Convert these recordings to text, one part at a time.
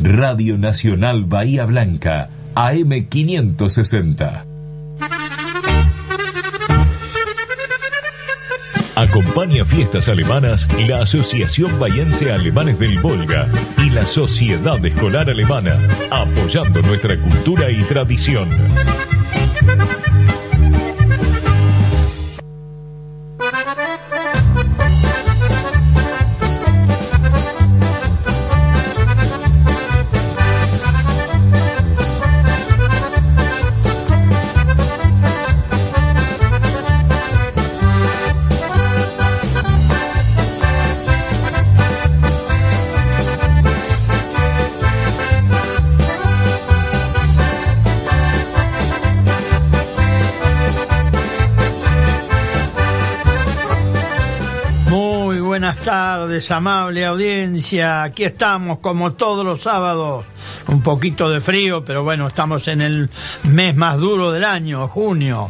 Radio Nacional Bahía Blanca, AM560. Acompaña fiestas alemanas la Asociación Bahiense Alemanes del Volga y la Sociedad Escolar Alemana, apoyando nuestra cultura y tradición. Tardes, amable audiencia. Aquí estamos como todos los sábados. Un poquito de frío, pero bueno, estamos en el mes más duro del año, junio.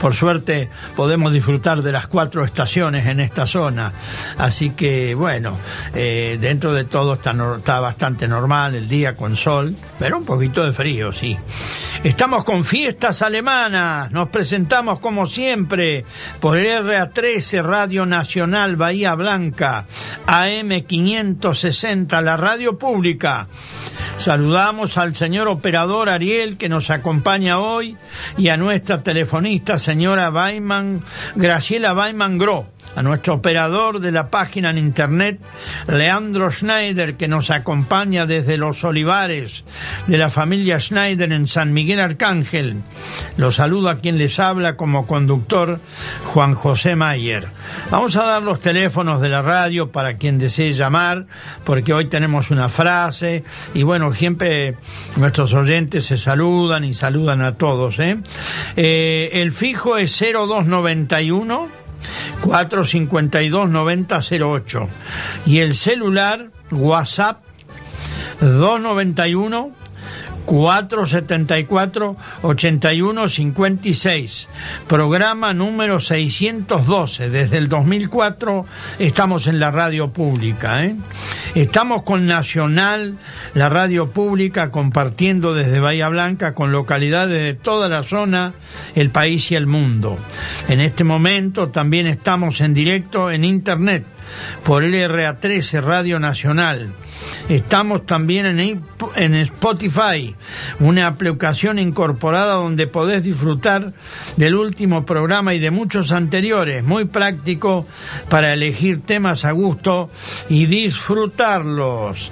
Por suerte podemos disfrutar de las cuatro estaciones en esta zona. Así que bueno, eh, dentro de todo está, está bastante normal el día con sol, pero un poquito de frío, sí. Estamos con fiestas alemanas. Nos presentamos como siempre por el RA13 Radio Nacional Bahía Blanca, AM560, la radio pública. Saludamos al señor operador Ariel que nos acompaña hoy y a nuestra telefonista señora Weiman, Graciela Weiman Gro a nuestro operador de la página en internet, Leandro Schneider, que nos acompaña desde los olivares de la familia Schneider en San Miguel Arcángel. Lo saludo a quien les habla como conductor, Juan José Mayer. Vamos a dar los teléfonos de la radio para quien desee llamar, porque hoy tenemos una frase y bueno, siempre nuestros oyentes se saludan y saludan a todos. ¿eh? Eh, el fijo es 0291 452-9008 y el celular WhatsApp 291 474-8156, programa número 612. Desde el 2004 estamos en la radio pública. ¿eh? Estamos con Nacional, la radio pública, compartiendo desde Bahía Blanca con localidades de toda la zona, el país y el mundo. En este momento también estamos en directo en Internet por el RA13 Radio Nacional Estamos también en, Spotify, una aplicación incorporada donde podés disfrutar del último programa y de muchos anteriores, muy práctico para elegir temas a gusto y disfrutarlos.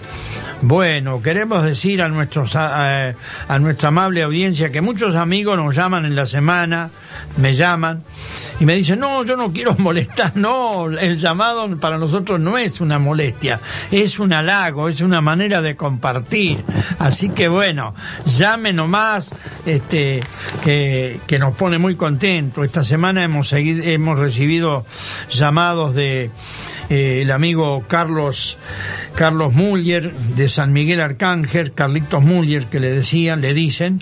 Bueno, queremos decir a, nuestros, a, nuestra amable audiencia que muchos amigos nos llaman en la semana, me llaman y me dicen, no, yo no quiero molestar, no, el llamado para nosotros no es una molestia, es un halago, es una manera de compartir. Así que bueno, llame nomás, este, que, que nos pone muy contento. Esta semana hemos, seguido, hemos recibido llamados de eh, el amigo Carlos Carlos Muller de San Miguel Arcángel, Carlitos Muller que le decían, le dicen,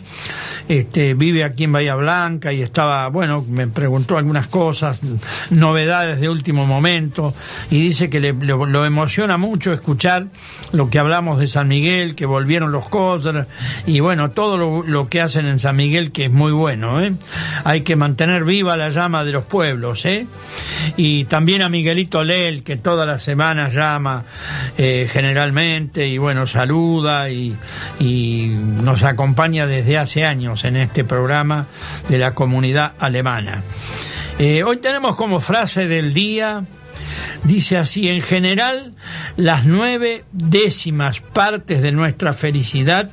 este, vive aquí en Bahía Blanca y estaba, bueno, me preguntó algunas cosas, novedades de último momento, y dice que le, lo, emociona mucho escuchar lo que hablamos de San Miguel, que volvieron los cosas, y bueno, todo lo, que hacen en San Miguel, que es muy bueno, ¿eh? Hay que mantener viva la llama de los pueblos, ¿eh? Y también a Miguelito Lel, que todas las semanas llama, eh, generalmente y bueno, saluda y, y nos acompaña desde hace años en este programa de la comunidad alemana. Eh, hoy tenemos como frase del día, dice así, en general, las nueve décimas partes de nuestra felicidad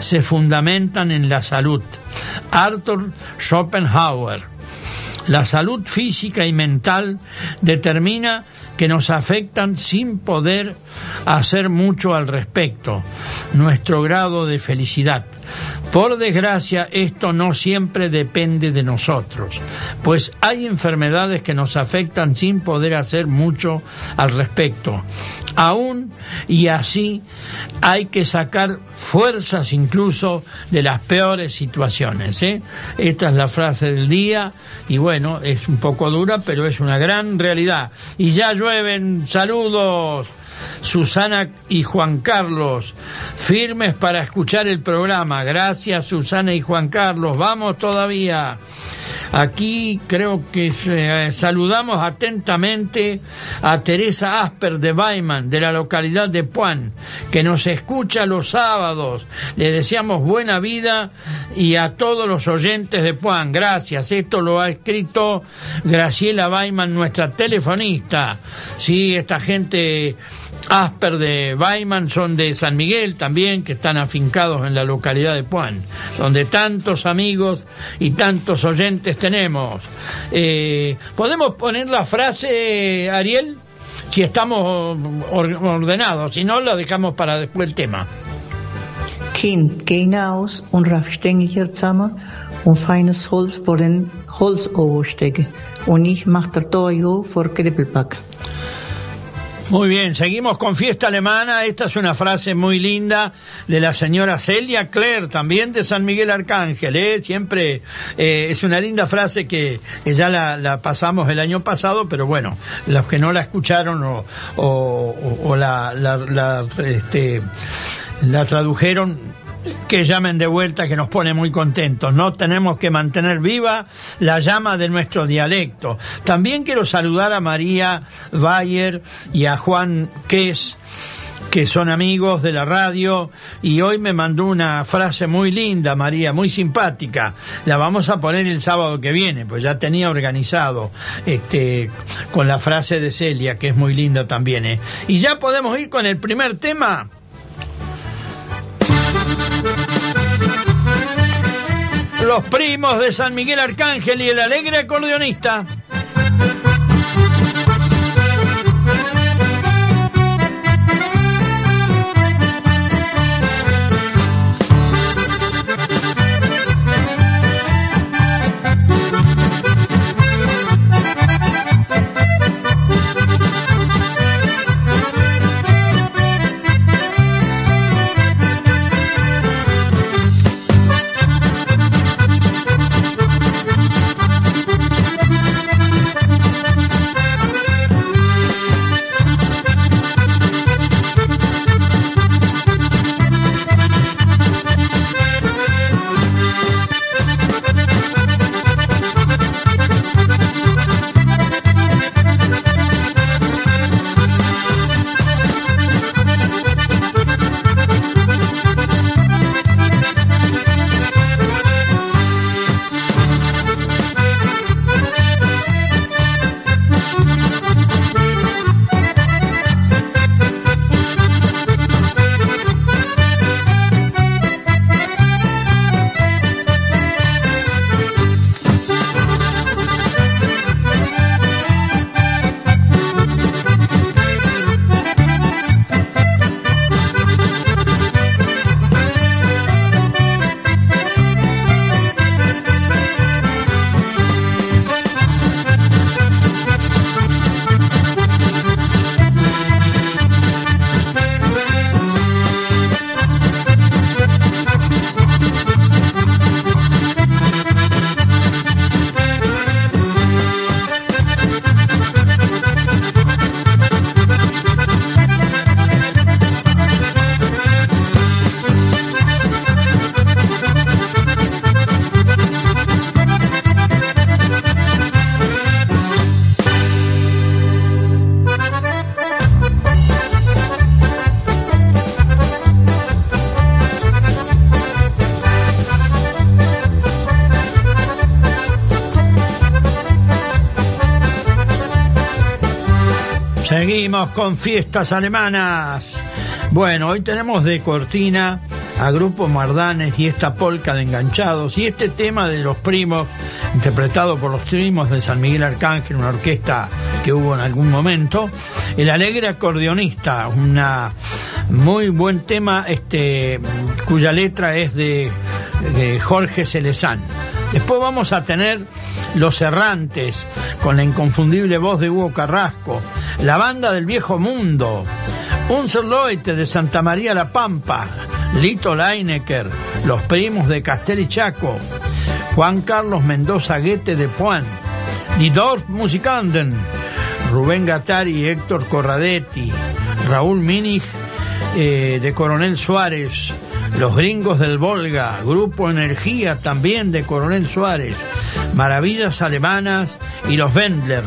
se fundamentan en la salud. Arthur Schopenhauer. La salud física y mental determina que nos afectan sin poder hacer mucho al respecto, nuestro grado de felicidad. Por desgracia, esto no siempre depende de nosotros, pues hay enfermedades que nos afectan sin poder hacer mucho al respecto. Aún y así hay que sacar fuerzas incluso de las peores situaciones. ¿eh? Esta es la frase del día y bueno, es un poco dura, pero es una gran realidad. Y ya llueven saludos Susana y Juan Carlos, firmes para escuchar el programa. Gracias Susana y Juan Carlos, vamos todavía. Aquí creo que eh, saludamos atentamente a Teresa Asper de Baiman, de la localidad de Puan, que nos escucha los sábados. Le deseamos buena vida y a todos los oyentes de Puan. Gracias. Esto lo ha escrito Graciela Baiman, nuestra telefonista. Sí, esta gente Asper de Baiman son de San Miguel también, que están afincados en la localidad de Puan, donde tantos amigos y tantos oyentes tenemos. Eh, ¿Podemos poner la frase, Ariel? Si estamos ordenados, si no, la dejamos para después el tema. Kind, geh aus und rafstänglicher zusammen und feines Holz vor den Holzoverstege und ich mach der Toyo vor Krippelpack. Muy bien, seguimos con fiesta alemana. Esta es una frase muy linda de la señora Celia Claire, también de San Miguel Arcángel. ¿eh? Siempre eh, es una linda frase que, ya la, pasamos el año pasado, pero bueno, los que no la escucharon o, la, la, este, la tradujeron que llamen de vuelta, que nos pone muy contentos. No tenemos que mantener viva la llama de nuestro dialecto. También quiero saludar a María Bayer y a Juan Ques que son amigos de la radio y hoy me mandó una frase muy linda, María, muy simpática. La vamos a poner el sábado que viene, pues ya tenía organizado este con la frase de Celia, que es muy linda también. ¿eh? Y ya podemos ir con el primer tema. Los primos de San Miguel Arcángel y el alegre acordeonista. Con fiestas alemanas. Bueno, hoy tenemos de cortina a Grupo Mardanes y esta polca de enganchados y este tema de los primos, interpretado por los primos de San Miguel Arcángel, una orquesta que hubo en algún momento. El alegre acordeonista, una muy buen tema, este, cuya letra es de, de Jorge Celezán. Después vamos a tener Los Errantes, con la inconfundible voz de Hugo Carrasco la banda del viejo mundo, Unserloite de Santa María La Pampa, Lito Leinecker, los primos de Castel y Chaco, Juan Carlos Mendoza Guete de Puan, Die Dorf Musikanden, Rubén Gatari y Héctor Corradetti, Raúl Minig eh, de Coronel Suárez, Los Gringos del Volga, Grupo Energía también de Coronel Suárez, Maravillas Alemanas y Los Wendler,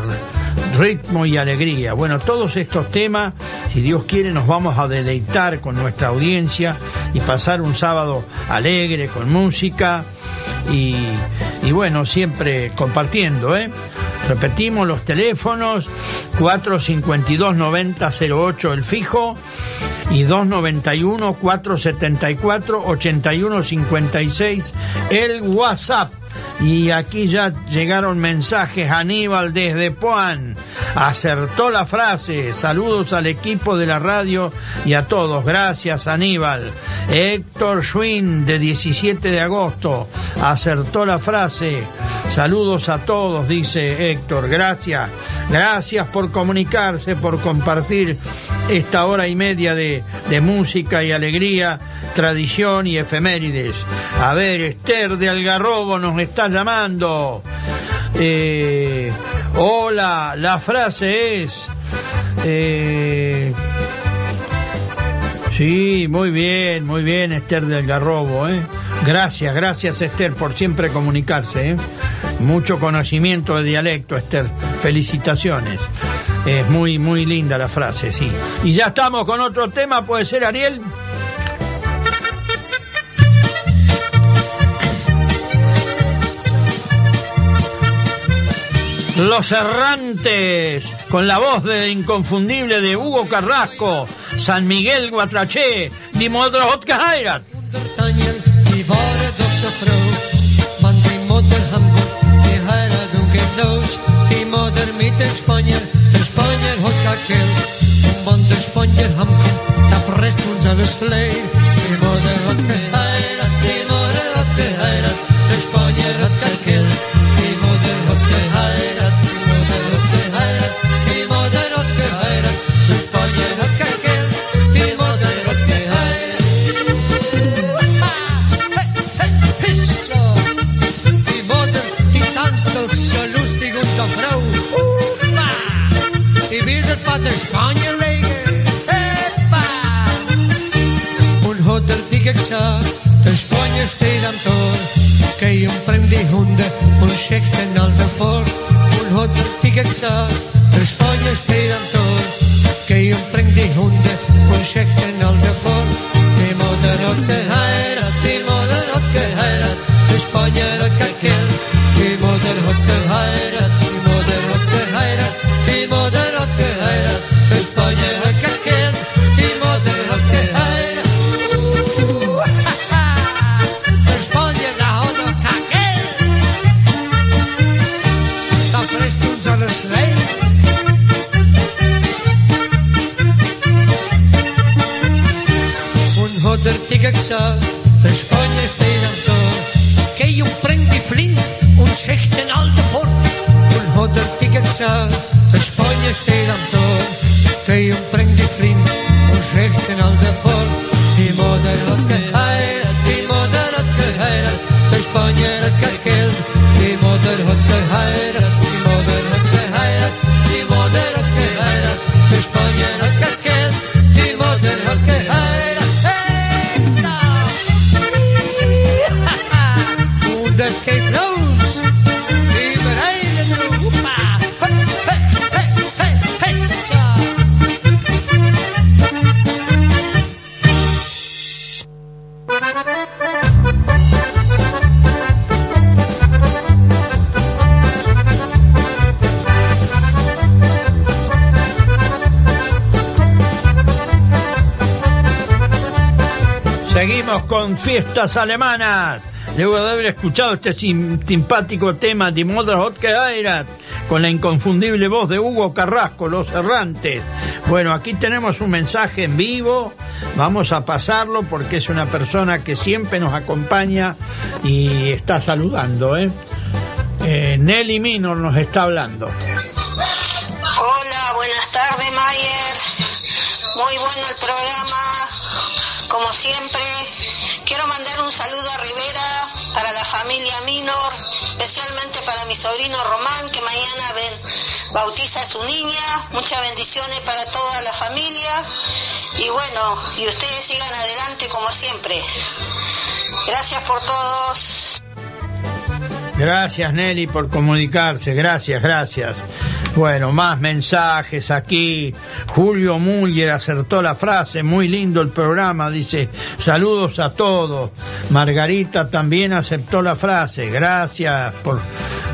Ritmo y Alegría. Bueno, todos estos temas, si Dios quiere, nos vamos a deleitar con nuestra audiencia y pasar un sábado alegre con música y, y bueno, siempre compartiendo, ¿eh? Repetimos los teléfonos 452-9008 el fijo y 291-474-8156 el WhatsApp. Y aquí ya llegaron mensajes. Aníbal desde Poan acertó la frase. Saludos al equipo de la radio y a todos. Gracias, Aníbal. Héctor Schwinn de 17 de agosto acertó la frase. Saludos a todos, dice Héctor. Gracias. Gracias por comunicarse, por compartir esta hora y media de, de música y alegría, tradición y efemérides. A ver, Esther de Algarrobo nos está llamando. Eh, hola, la frase es... Eh, sí, muy bien, muy bien, Esther de Algarrobo. ¿eh? Gracias, gracias Esther por siempre comunicarse. Mucho conocimiento de dialecto, Esther. Felicitaciones. Es muy, muy linda la frase, sí. Y ya estamos con otro tema, ¿puede ser, Ariel? Los Errantes, con la voz de inconfundible de Hugo Carrasco, San Miguel Guatraché, moeder Hamburg, die und schick den Alten vor. Und hat er die gesagt, der Spanier steht am Tor. Geh und bring die Hunde und schick den Alten vor. Die Mutter hat geheiratet, die Mutter con fiestas alemanas. Luego de haber escuchado este sim- simpático tema de Mother Hot Geheirat, con la inconfundible voz de Hugo Carrasco, Los Errantes. Bueno, aquí tenemos un mensaje en vivo. Vamos a pasarlo porque es una persona que siempre nos acompaña y está saludando. ¿eh? Eh, Nelly Minor nos está hablando. Hola, buenas tardes, Mayer. Muy bueno el programa, como siempre. Quiero mandar un saludo a Rivera para la familia Minor, especialmente para mi sobrino Román, que mañana bautiza a su niña. Muchas bendiciones para toda la familia. Y bueno, y ustedes sigan adelante como siempre. Gracias por todos. Gracias Nelly por comunicarse, gracias, gracias. Bueno, más mensajes aquí. Julio Muller acertó la frase, muy lindo el programa, dice, saludos a todos. Margarita también aceptó la frase, gracias por,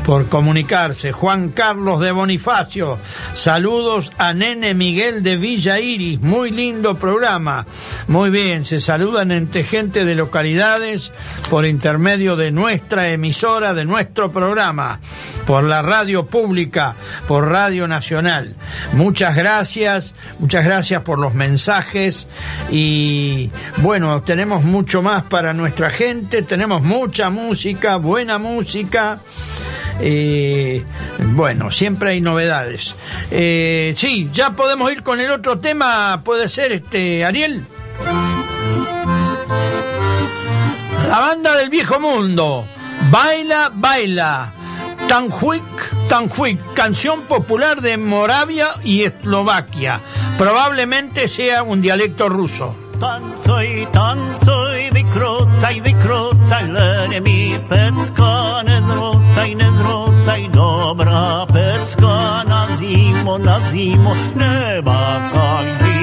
por comunicarse. Juan Carlos de Bonifacio, saludos a Nene Miguel de Villa Iris, muy lindo programa. Muy bien, se saludan entre gente de localidades por intermedio de nuestra emisora, de nuestro programa, por la radio pública, por Radio Nacional. Muchas gracias, muchas gracias por los mensajes y bueno, tenemos mucho más para nuestra gente, tenemos mucha música, buena música. Bueno, siempre hay novedades. Eh, sí, ya podemos ir con el otro tema, puede ser este Ariel. La banda del viejo mundo, Baila, Baila, Tanjuik, Tanjuik, canción popular de Moravia y Eslovaquia. Probablemente sea un dialecto ruso. Tancuj, tancuj, wykrócaj, wykrócaj, Zaglede mi pecko, ne zrocaj, ne zrocaj, dobra pecko, na zimo, na zimo, ne bakaj.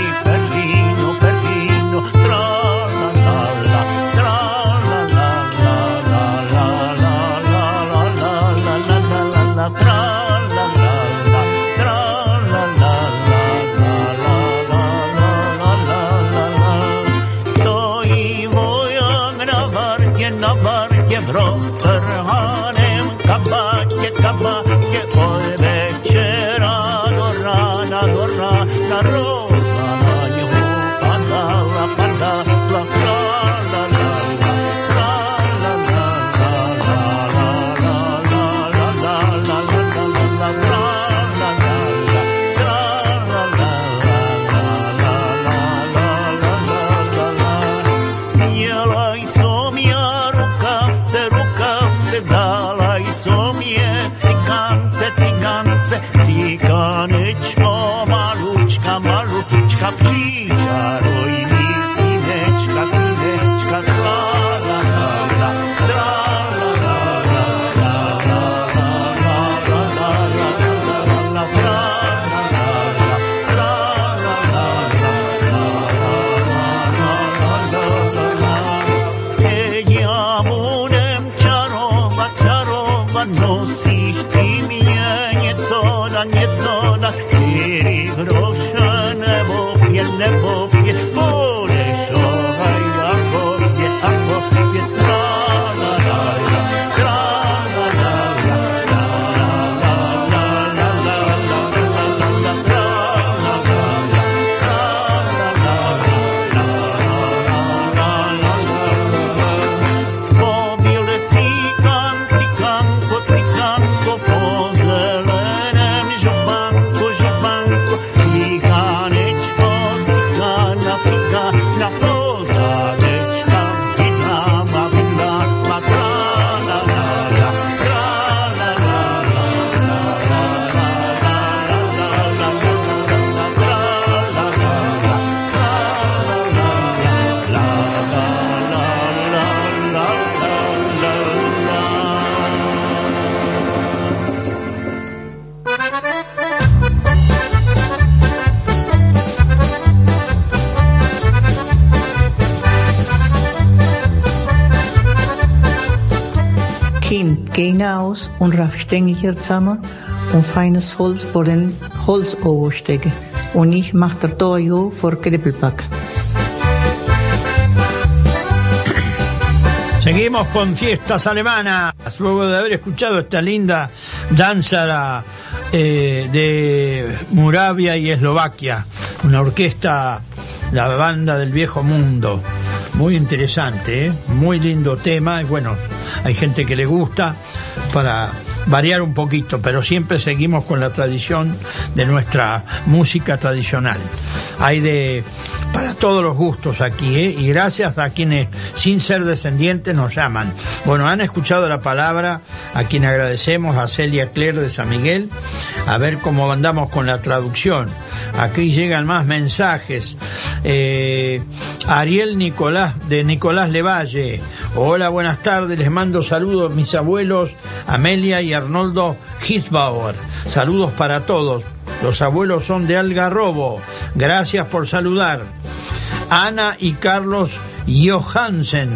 Und raff Stängelchen zusammen und feines Holz vor den Holzofen stecken. Und ich mach der Toyo vor Krippelpack. Seguimos con fiestas alemanas, luego de haber escuchado esta linda danza eh, de Moravia y Eslovaquia, una orquesta, la banda del viejo mundo. Muy interesante, ¿eh? muy lindo tema, y bueno, hay gente que le gusta para variar un poquito, pero siempre seguimos con la tradición de nuestra música tradicional. Hay de para todos los gustos aquí, ¿eh? y gracias a quienes sin ser descendientes nos llaman. Bueno, han escuchado la palabra, a quien agradecemos, a Celia Claire de San Miguel, a ver cómo andamos con la traducción. Aquí llegan más mensajes. Eh, Ariel Nicolás, de Nicolás Levalle. Hola, buenas tardes, les mando saludos mis abuelos Amelia y Arnoldo Hisbauer. Saludos para todos. Los abuelos son de Algarrobo. Gracias por saludar. Ana y Carlos Johansen.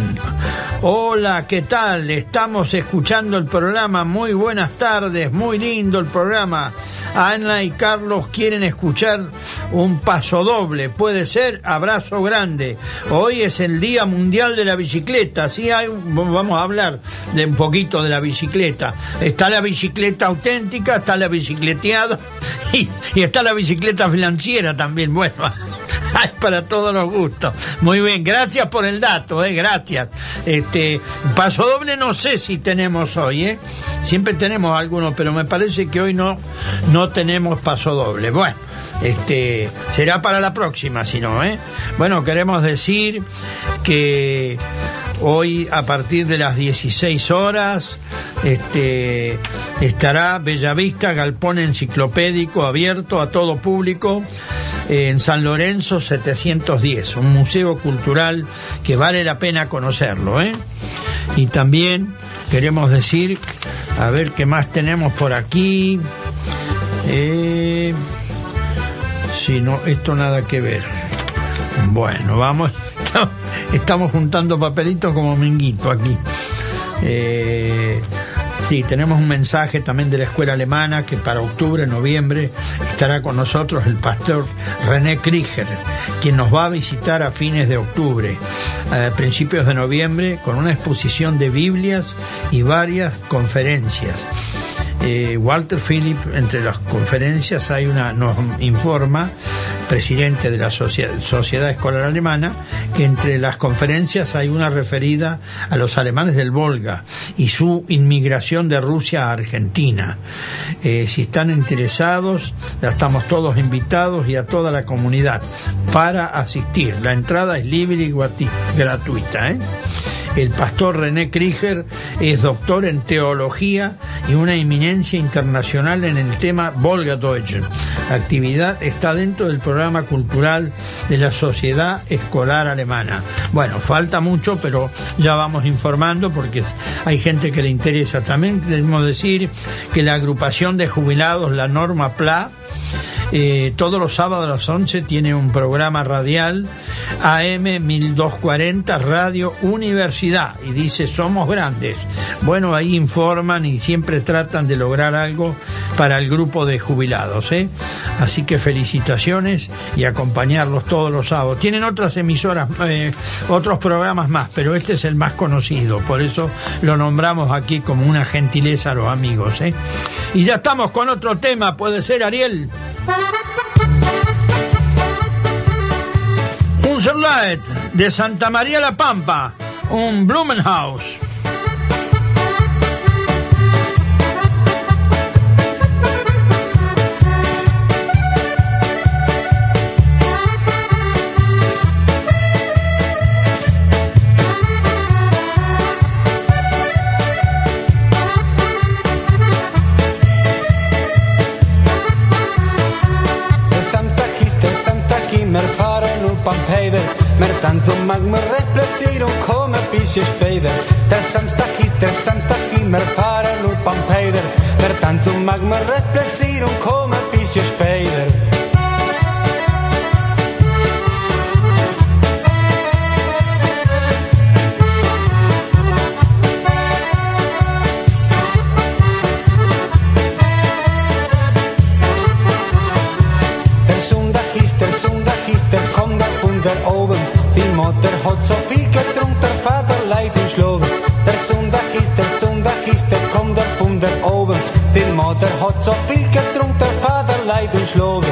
Hola, ¿qué tal? Estamos escuchando el programa. Muy buenas tardes, muy lindo el programa. Ana y Carlos quieren escuchar un paso doble. Puede ser abrazo grande. Hoy es el Día Mundial de la Bicicleta. Así hay, vamos a hablar de un poquito de la bicicleta. Está la bicicleta auténtica, está la bicicleteada y, y está la bicicleta financiera también. Bueno. Para todos los gustos. Muy bien, gracias por el dato, eh, gracias. Este, paso doble no sé si tenemos hoy, eh. Siempre tenemos algunos, pero me parece que hoy no, no tenemos paso doble. Bueno, este, será para la próxima, si no, eh. Bueno, queremos decir que Hoy a partir de las 16 horas este, estará Bellavista Galpón Enciclopédico abierto a todo público en San Lorenzo 710, un museo cultural que vale la pena conocerlo. ¿eh? Y también queremos decir, a ver qué más tenemos por aquí. Eh, si no, esto nada que ver. Bueno, vamos estamos juntando papelitos como minguito aquí. Eh, sí, tenemos un mensaje también de la escuela alemana que para octubre, noviembre estará con nosotros el pastor René Krieger, quien nos va a visitar a fines de octubre, a principios de noviembre, con una exposición de Biblias y varias conferencias. Eh, Walter Philip, entre las conferencias hay una, nos informa, presidente de la Sociedad Escolar Alemana, que entre las conferencias hay una referida a los alemanes del Volga y su inmigración de Rusia a Argentina. Eh, si están interesados, ya estamos todos invitados y a toda la comunidad para asistir. La entrada es libre y gratuita. ¿eh? El pastor René Krieger es doctor en teología y una eminencia internacional en el tema Volga-Deutsch. La actividad está dentro del programa cultural de la Sociedad Escolar Alemana. Bueno, falta mucho, pero ya vamos informando porque hay gente que le interesa. También debemos decir que la agrupación de jubilados, la Norma PLA, eh, todos los sábados a las 11 tiene un programa radial AM 1240 Radio Universidad y dice somos grandes. Bueno, ahí informan y siempre tratan de lograr algo para el grupo de jubilados. ¿eh? Así que felicitaciones y acompañarlos todos los sábados. Tienen otras emisoras, eh, otros programas más, pero este es el más conocido, por eso lo nombramos aquí como una gentileza a los amigos. Y ya estamos con otro tema, puede ser Ariel. Un Cerlaet de Santa María la Pampa, un Blumenhaus. beneden. Maar dan zo maak me recht kom een. Der Samstag is der Samstag, immer fahren op am Peider. Maar dan zo me recht plezier en kom een. so viel getrunken, der Vater leid und schlagen.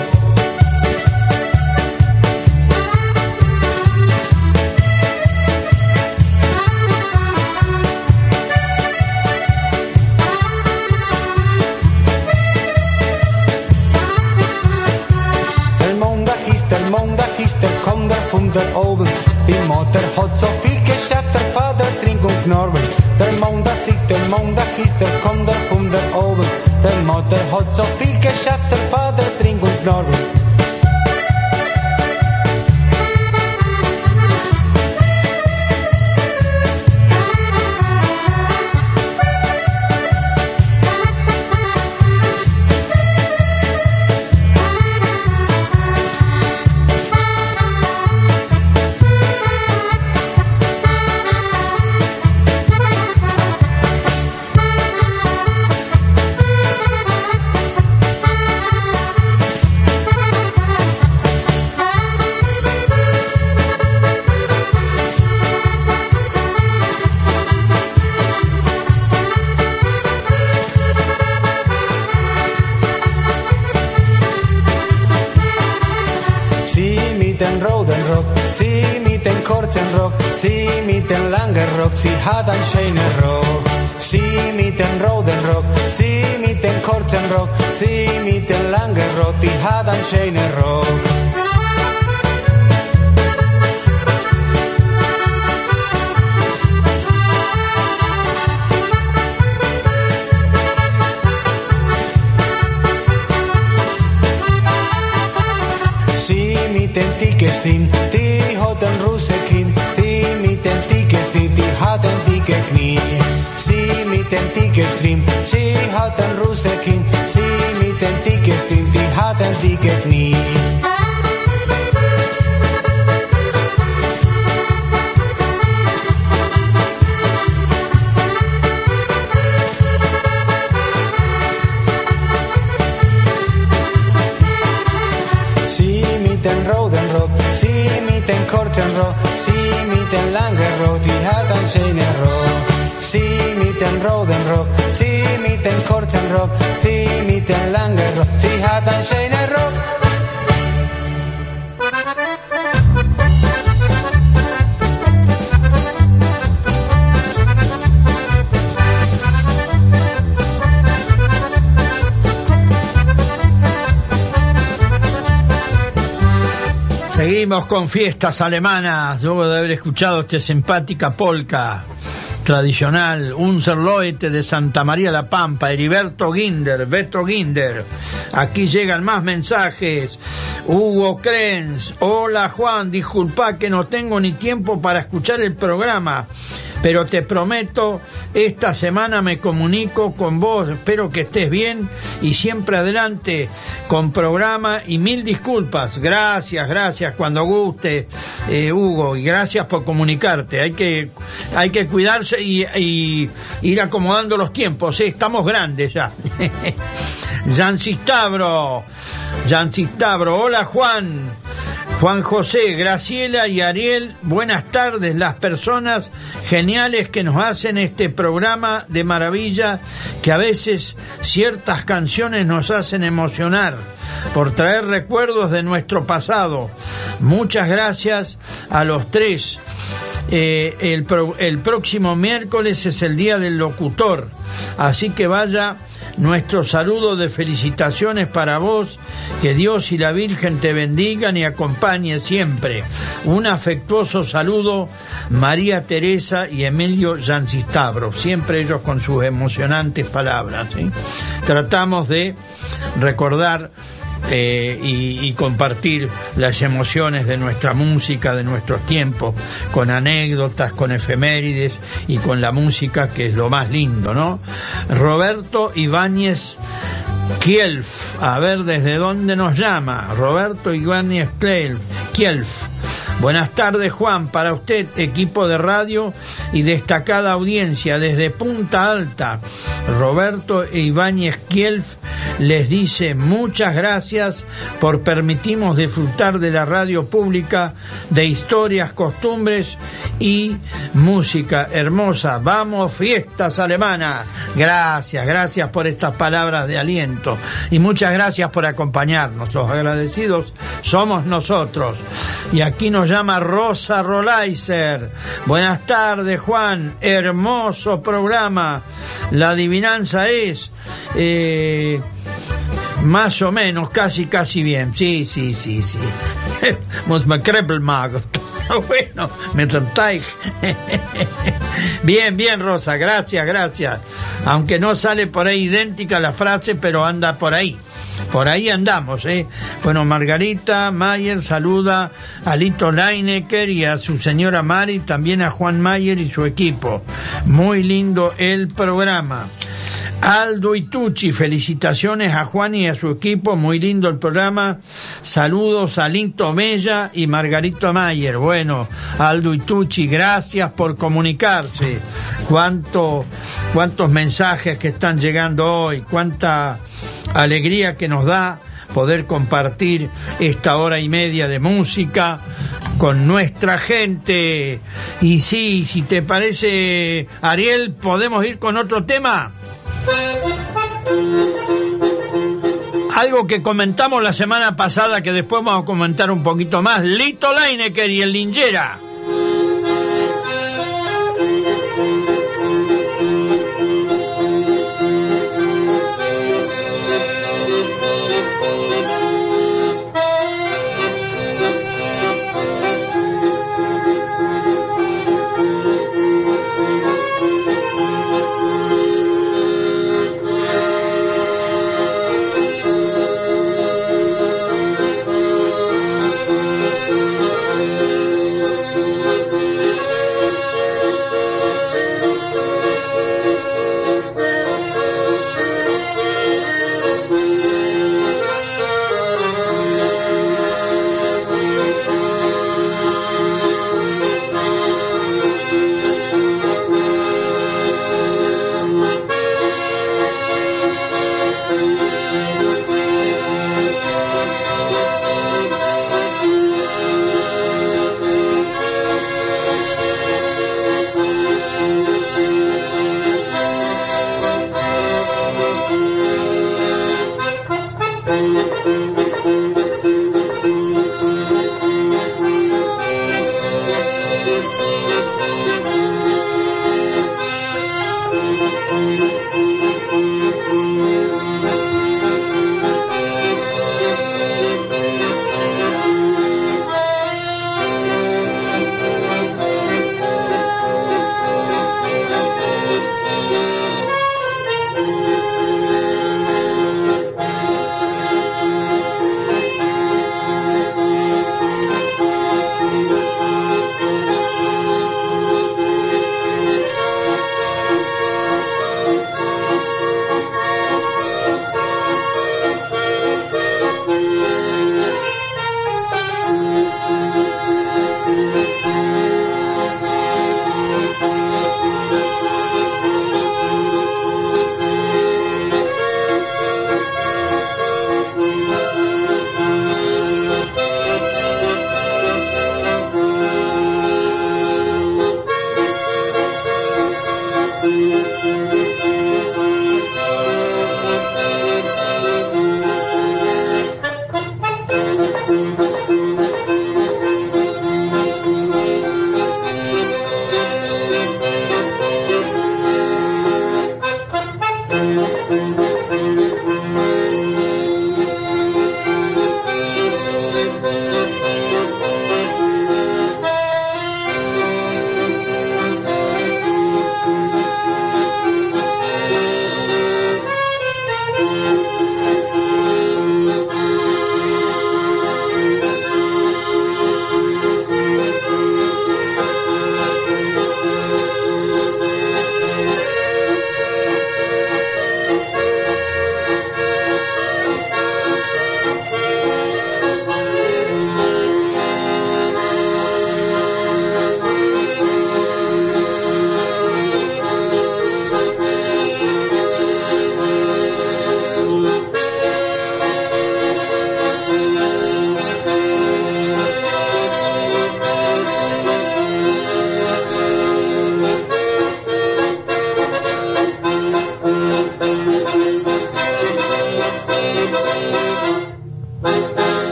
Der Montag ist der Montag ist der kommt er von der oben. Die Mutter hat so viel geschafft, der Vater trinkt und knorbelt. Der Montag sieht, der Montag ist der kommt er von der oben. The mother holds of figure after father drink with Norway. Rock, sie hat einen schönen Rock. Sie mit den roten Rock, sie mit den kurzen Rock, sie mit den langen Rock, die hat einen schönen Rock. Ticket Stream, sihaten rusekin, si miten Ticket Stream, tihaten Ticket con fiestas alemanas, luego de haber escuchado esta simpática polca tradicional, Unserleute de Santa María la Pampa, Heriberto Ginder, Beto Ginder. Aquí llegan más mensajes. Hugo Krenz, hola Juan, disculpa que no tengo ni tiempo para escuchar el programa, pero te prometo, esta semana me comunico con vos, espero que estés bien y siempre adelante con programa y mil disculpas, gracias, gracias cuando guste, eh, Hugo, y gracias por comunicarte, hay que, hay que cuidarse y, ir acomodando los tiempos, ¿eh? estamos grandes ya. Yancistagro, Yancistagro, hola Juan. Juan José, Graciela y Ariel, buenas tardes, las personas geniales que nos hacen este programa de maravilla, que a veces ciertas canciones nos hacen emocionar por traer recuerdos de nuestro pasado. Muchas gracias a los tres. Eh, el, el próximo miércoles es el Día del Locutor, así que vaya nuestro saludo de felicitaciones para vos, que Dios y la Virgen te bendigan y acompañe siempre. Un afectuoso saludo, María Teresa y Emilio Yancistagro, siempre ellos con sus emocionantes palabras. Tratamos de recordar eh, y, y compartir las emociones de nuestra música, de nuestros tiempos, con anécdotas, con efemérides y con la música, que es lo más lindo, ¿no? Roberto Ibáñez Kielf, a ver desde dónde nos llama. Roberto Ibáñez Kielf. Buenas tardes, Juan. Para usted, equipo de radio y destacada audiencia desde Punta Alta. Roberto Ibáñez Kielf les dice muchas gracias por permitirnos disfrutar de la radio pública, de historias, costumbres y música hermosa. Vamos, fiestas alemanas. Gracias, gracias por estas palabras de aliento y muchas gracias por acompañarnos. Los agradecidos somos nosotros. Y aquí nos llama Rosa Rolaiser. Buenas tardes, Juan. Hermoso programa. La adivinanza es... eh, más o menos, casi, casi bien. Sí, sí, sí, sí. Bueno, dem Teich. Bien, bien, Rosa, gracias, gracias. Aunque no sale por ahí idéntica la frase, pero anda por ahí. Por ahí andamos, ¿eh? Bueno, Margarita Mayer saluda a Lito Leinecker y a su señora Mari, también a Juan Mayer y su equipo. Muy lindo el programa. Aldo Itucci, felicitaciones a Juan y a su equipo, muy lindo el programa. Saludos a Linto Mella y Margarito Mayer. Bueno, Aldo Itucci, gracias por comunicarse. Cuánto, cuántos mensajes que están llegando hoy, cuánta alegría que nos da poder compartir esta hora y media de música con nuestra gente. Y sí, si te parece, Ariel, podemos ir con otro tema. Algo que comentamos la semana pasada que después vamos a comentar un poquito más. Lito Leinecker y el Lingera.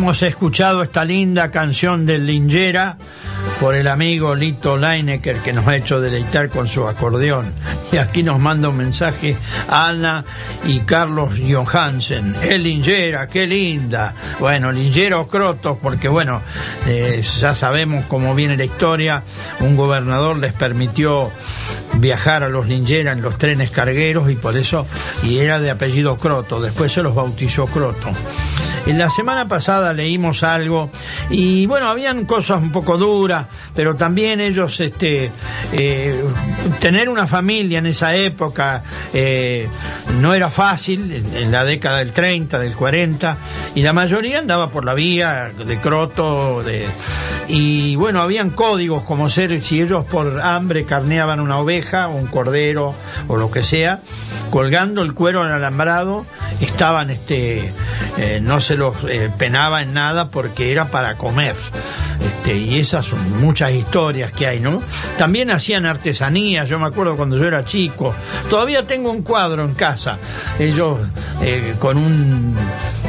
Hemos escuchado esta linda canción del Lingera por el amigo Lito Leinecker que nos ha hecho deleitar con su acordeón. Y aquí nos manda un mensaje Ana y Carlos Johansen. El Lingera, qué linda. Bueno, Lingera o Crotos, porque bueno, eh, ya sabemos cómo viene la historia. Un gobernador les permitió viajar a los Lingera en los trenes cargueros y por eso, y era de apellido Croto, después se los bautizó Croto. La semana pasada leímos algo y bueno, habían cosas un poco duras, pero también ellos, este, eh, tener una familia en esa época eh, no era fácil, en, la década del 30, del 40, y la mayoría andaba por la vía de Croto, y bueno, habían códigos como ser, si ellos por hambre carneaban una oveja un cordero o lo que sea, colgando el cuero en alambrado, estaban, este, eh, no se los eh, penaba en nada porque era para comer. Este, y esas son muchas historias que hay, ¿no? También hacían artesanías, yo me acuerdo cuando yo era chico, todavía tengo un cuadro en casa, ellos eh, con un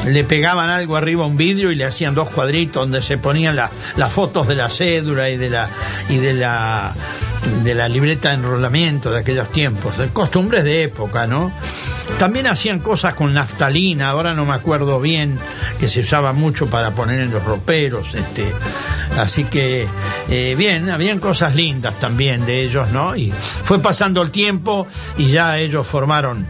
le pegaban algo arriba a un vidrio y le hacían dos cuadritos donde se ponían la- las fotos de la cédula y de la y de la de la libreta de enrolamiento de aquellos tiempos, eh, costumbres de época, ¿no? También hacían cosas con naftalina, ahora no me acuerdo bien, que se usaba mucho para poner en los roperos, este, así que eh, bien, habían cosas lindas también de ellos, ¿no? Y fue pasando el tiempo y ya ellos formaron,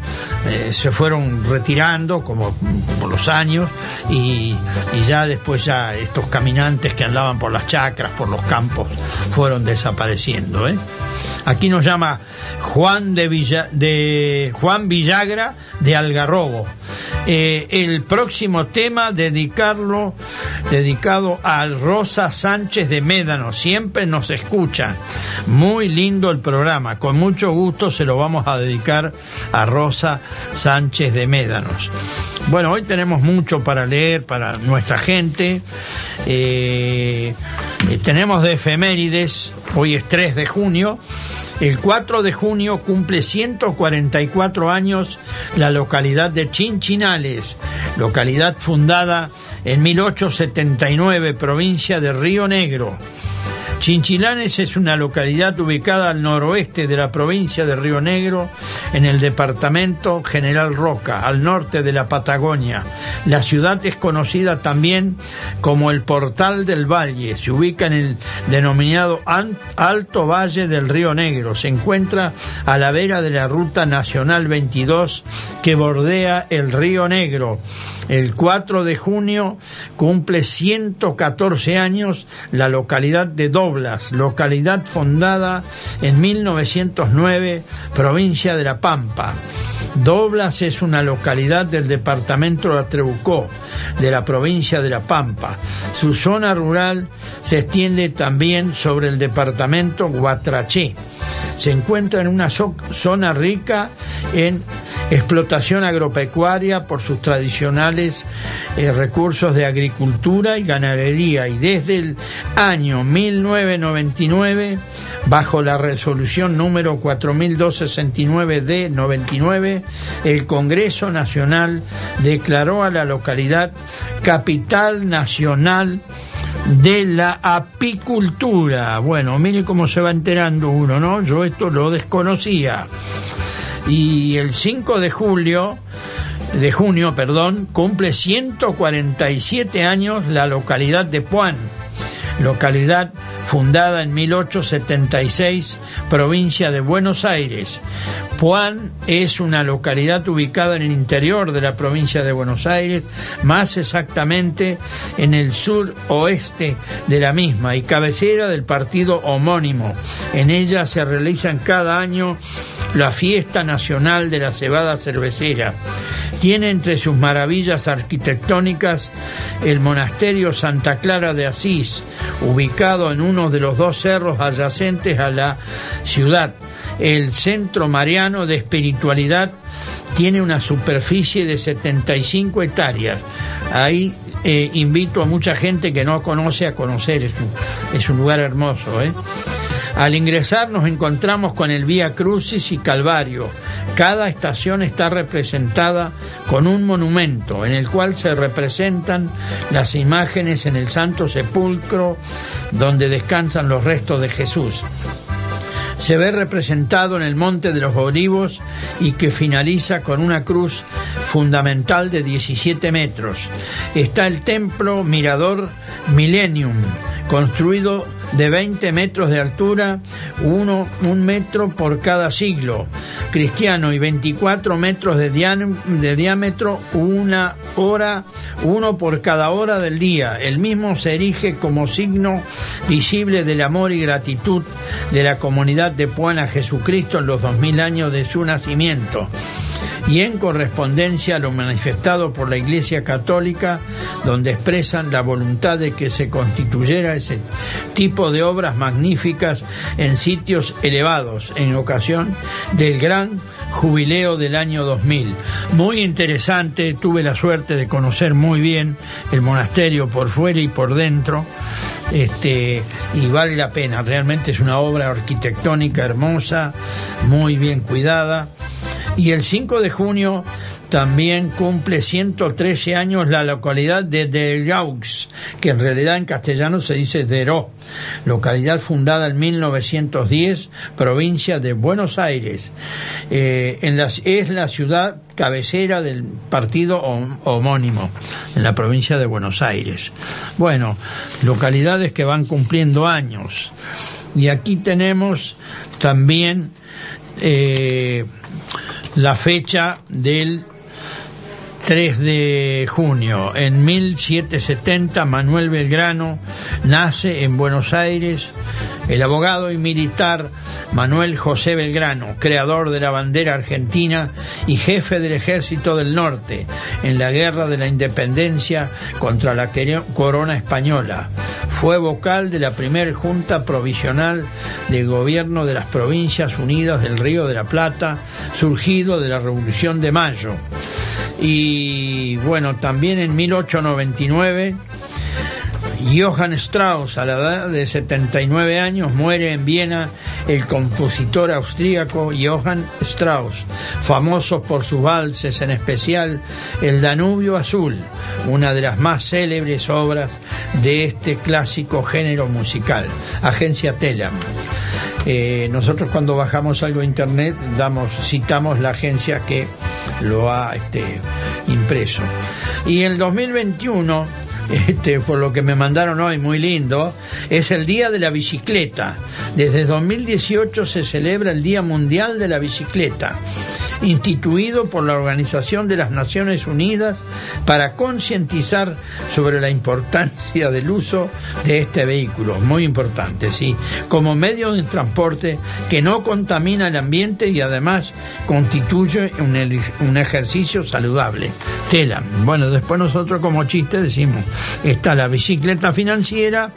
eh, se fueron retirando como por los años y, y ya después ya estos caminantes que andaban por las chacras, por los campos, fueron desapareciendo, ¿eh? Aquí nos llama Juan de, Villagra de Algarrobo. Eh, el próximo tema dedicarlo dedicado a Rosa Sánchez de Médano. Siempre nos escucha. Muy lindo el programa. Con mucho gusto se lo vamos a dedicar a Rosa Sánchez de Médanos. Bueno, hoy tenemos mucho para leer para nuestra gente. Eh, tenemos de efemérides. Hoy es 3 de junio. El 4 de junio cumple 144 años la localidad de Localidad fundada en 1879, provincia de Río Negro. Chinchilanes es una localidad ubicada al noroeste de la provincia de Río Negro, en el departamento General Roca, al norte de la Patagonia. La ciudad es conocida también como el Portal del Valle. Se ubica en el denominado Alto Valle del Río Negro. Se encuentra a la vera de la Ruta Nacional 22 que bordea el Río Negro. El 4 de junio cumple 114 años la localidad de Doblas, localidad fundada en 1909, provincia de La Pampa. Doblas es una localidad del departamento de Atrebucó, de la provincia de La Pampa. Su zona rural se extiende también sobre el departamento Guatraché. Se encuentra en una zo- zona rica en explotación agropecuaria por sus tradicionales eh, recursos de agricultura y ganadería y desde el año 1999 bajo la resolución número 4269 de 99 el Congreso Nacional declaró a la localidad capital nacional de la apicultura. Bueno, mire cómo se va enterando uno, ¿no? Yo esto lo desconocía. Y el 5 de julio, de junio, perdón, cumple 147 años la localidad de Puan, localidad fundada en 1876, provincia de Buenos Aires. Puan es una localidad ubicada en el interior de la provincia de Buenos Aires, más exactamente en el sur oeste de la misma y cabecera del partido homónimo. En ella se realizan cada año la fiesta nacional de la cebada cervecera. Tiene entre sus maravillas arquitectónicas el monasterio Santa Clara de Asís, ubicado en uno de los dos cerros adyacentes a la ciudad. El Centro Mariano de Espiritualidad tiene una superficie de 75 hectáreas. Ahí eh, invito a mucha gente que no conoce a conocer, es un, es un lugar hermoso. ¿eh? Al ingresar nos encontramos con el Vía Crucis y Calvario. Cada estación está representada con un monumento en el cual se representan las imágenes en el Santo Sepulcro donde descansan los restos de Jesús se ve representado en el Monte de los Olivos y que finaliza con una cruz fundamental de 17 metros. Está el templo Mirador Millennium, construido de 20 metros de altura, uno, un metro por cada siglo cristiano y 24 metros de, diámetro, una hora, uno por cada hora del día. El mismo se erige como signo visible del amor y gratitud de la comunidad de Puana Jesucristo en los 2000 años de su nacimiento y en correspondencia a lo manifestado por la Iglesia Católica, donde expresan la voluntad de que se constituyera ese tipo de obras magníficas en sitios elevados, en ocasión del gran jubileo del año 2000. Muy interesante, tuve la suerte de conocer muy bien el monasterio por fuera y por dentro. Este, y vale la pena, realmente es una obra arquitectónica hermosa, muy bien cuidada y el 5 de junio también cumple 113 años la localidad de Delgaux, que en realidad en castellano se dice Deró, localidad fundada en 1910, provincia de Buenos Aires. Eh, es la ciudad cabecera del partido homónimo en la provincia de Buenos Aires. Bueno, localidades que van cumpliendo años. Y aquí tenemos también... Eh, la fecha del 3 de junio. En 1770 Manuel Belgrano nace en Buenos Aires el abogado y militar Manuel José Belgrano, creador de la bandera argentina y jefe del ejército del norte en la guerra de la independencia contra la corona española. Fue vocal de la primera Junta Provisional de Gobierno de las Provincias Unidas del Río de la Plata, surgido de la Revolución de Mayo. Y bueno, también en 1899 Johann Strauss, a la edad de 79 años, muere en Viena el compositor austríaco Johann Strauss, famoso por sus valses, en especial El Danubio Azul, una de las más célebres obras de este clásico género musical. Agencia Telam. Eh, nosotros cuando bajamos algo a internet damos, citamos la agencia que lo ha este, impreso. Y en 2021 este, por lo que me mandaron hoy, muy lindo, es el Día de la Bicicleta. Desde 2018 se celebra el Día Mundial de la Bicicleta instituido por la Organización de las Naciones Unidas para concientizar sobre la importancia del uso de este vehículo, muy importante, sí, como medio de transporte que no contamina el ambiente y además constituye un, ejercicio saludable. Tela. Bueno, después nosotros como chiste decimos, está la bicicleta financiera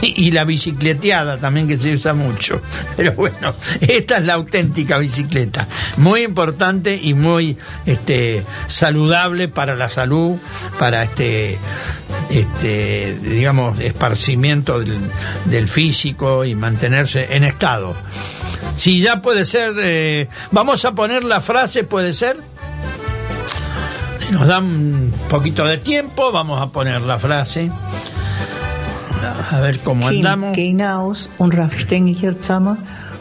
la bicicleteada también que se usa mucho. Pero bueno, esta es la auténtica bicicleta. Muy importante y muy este, saludable para la salud, para este, este digamos, esparcimiento del, físico y mantenerse en estado. Si ya puede ser, eh, vamos a poner la frase, puede ser. Nos dan un poquito de tiempo, vamos a poner la frase a ver cómo andamos. Gehen aus und raffstänglicher zusammen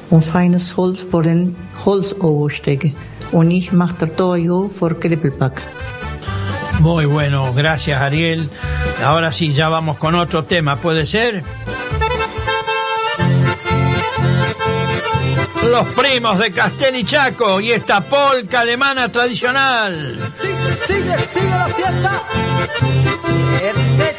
und feines Holz vor den Holzoverstege. Und ich mach der Toyo vor Krippelpack. Muy bueno, gracias Ariel. Ahora sí, ya vamos con otro tema, ¿puede ser? Los primos de Castel y Chaco y esta polca alemana tradicional. Sigue, sigue, sigue la fiesta. Jetzt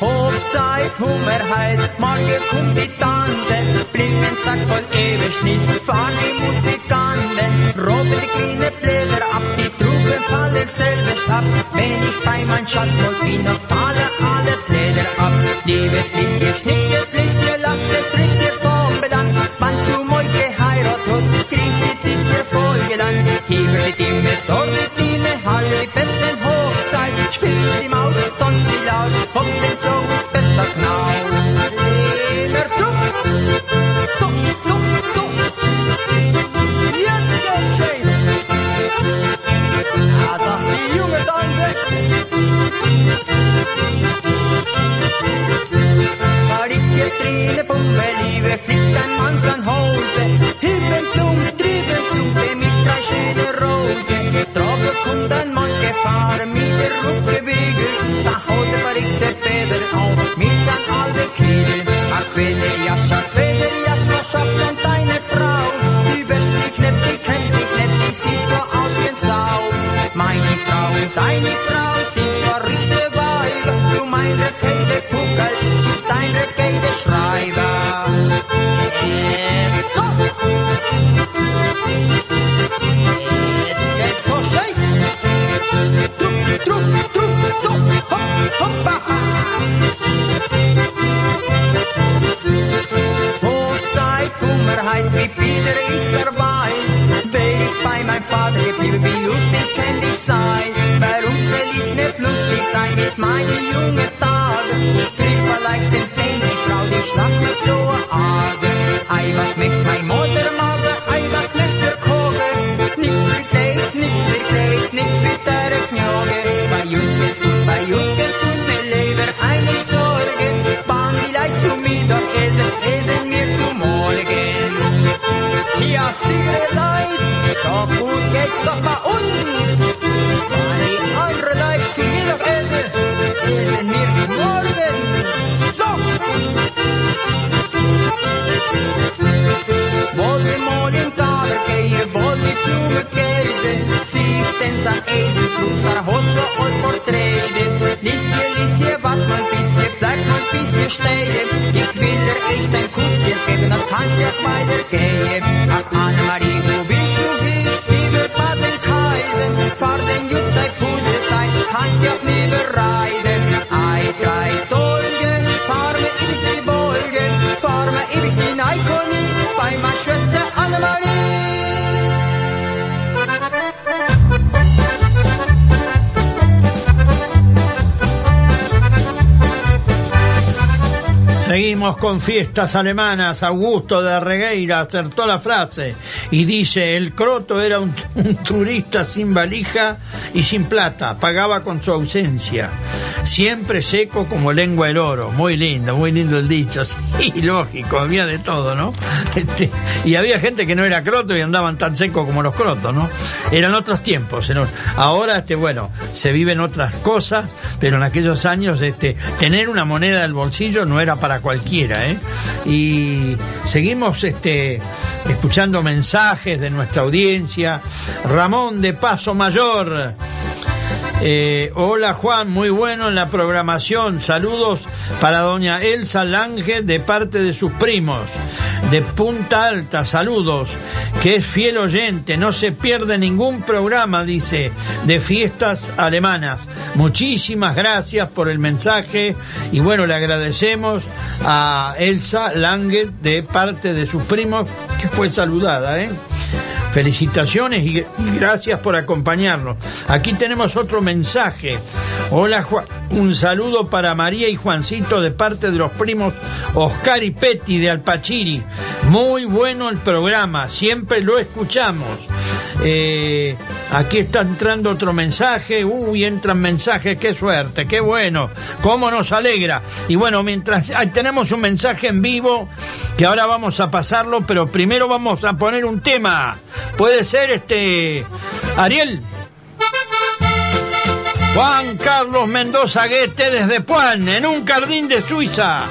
Hochzeit, Hummerheit, morgen kommt die Tante, bringen Sack voll Eberschnitt, fahren die Musikanten, roben die grüne Blätter ab, die Truppen fallen selber ab. Wenn ich bei mein Schatz voll bin, dann fallen alle Blätter ab. Liebes Lisschen, schnickes Lisschen, lass das Ritzchen vom Bedank, wannst du mal geheiratet hast, kriegst die Titze voll die Dimme, dort die Dimme, Halle die Betten, Hochzeit, spiel die Maus, tanzt die Laus, hopp den Floh ins Bett zerknaut. Lehner, Druck, so, so, jetzt geht's schön. Ja, sagt die junge Tanze. Da liegt ihr Träne, Pumpe, Liebe, fliegt ein Mann sein Hose. oppebyggel Da hadde forrykte fedre av, mitt satt alle kviler, er kvinner, ja, sjøl Kummerheit, wie Peter ist dabei. Wär ich bei meinem Vater geblieben, wie lustig könnte ich sein. Warum soll ich nicht lustig sein mit meinen jungen So gut geht's doch bei uns. Weil die andere Leute zu Mittagessen, essen wir zu Morgen. So! Wollte mal in Taler gehen, wollte Blumen käse, sichten sein Esel, ruft der Hot so all vertreten. Lissie, Lissie, wart mal bisschen, bleib mal bisschen stehen. Ich will dir echt ein Kusschen geben, dann kannst du auch weitergehen. Ach, Annemarie, Con fiestas alemanas. Augusto de Regueira acertó la frase y dice, el croto era un, un turista sin valija y sin plata, pagaba con su ausencia. Siempre seco como lengua el oro. Muy lindo, muy lindo el dicho. Sí, lógico, había de todo, ¿no? Este, y había gente que no era croto y andaban tan secos como los crotos, ¿no? Eran otros tiempos. eran- Ahora, este, bueno, se viven otras cosas, pero en aquellos años, este, tener una moneda del bolsillo no era para cualquiera, ¿eh? Y seguimos, este, escuchando mensajes de nuestra audiencia. Ramón de Paso Mayor. Eh, hola Juan, muy bueno en la programación. Saludos para doña Elsa Lange de parte de sus primos. De Punta Alta, saludos. Que es fiel oyente, no se pierde ningún programa, dice, de fiestas alemanas. Muchísimas gracias por el mensaje y bueno, le agradecemos a Elsa Lange de parte de sus primos que fue saludada, ¿eh? Felicitaciones y, gracias por acompañarnos. Aquí tenemos otro mensaje. Hola Juan, un saludo para María y Juancito de parte de los primos Oscar y Petty de Alpachiri. Muy bueno el programa, siempre lo escuchamos. Eh, aquí está entrando otro mensaje. Uy, entran mensajes, qué suerte, qué bueno. Cómo nos alegra. Y bueno, mientras ahí tenemos un mensaje en vivo que ahora vamos a pasarlo, pero primero vamos a poner un tema. Puede ser este Ariel. Juan Carlos Mendoza Guete desde Puan, en un jardín de Suiza.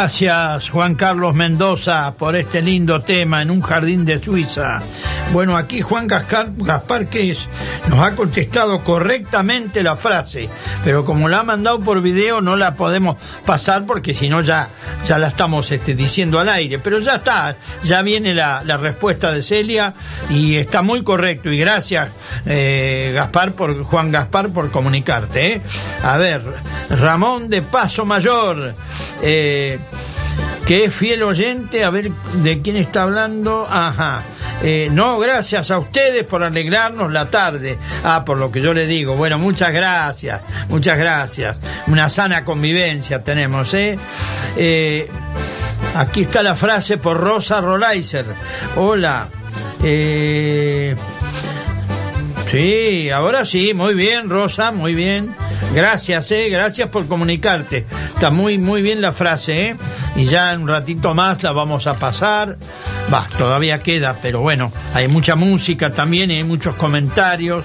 Gracias Juan Carlos Mendoza por este lindo tema en un jardín de Suiza. Bueno, aquí Juan Gaspar, Gaspar nos ha contestado correctamente la frase, pero como la ha mandado por video no la podemos pasar porque si no ya, ya la estamos este, diciendo al aire. Pero ya está, ya viene la, la respuesta de Celia y está muy correcto. Y gracias eh, Gaspar por Juan Gaspar por comunicarte. ¿eh? A ver, Ramón de Paso Mayor. Eh, que es fiel oyente, a ver de quién está hablando. Ajá. Eh, no, gracias a ustedes por alegrarnos la tarde. Ah, por lo que yo le digo. Bueno, muchas gracias, muchas gracias. Una sana convivencia tenemos, ¿eh? eh aquí está la frase por Rosa Rolaiser. Hola. Eh, sí, ahora sí, muy bien, Rosa, muy bien. Gracias, eh, gracias por comunicarte. Está muy, muy bien la frase, eh. Y ya en un ratito más la vamos a pasar. Va, todavía queda, pero bueno, hay mucha música también, y hay muchos comentarios.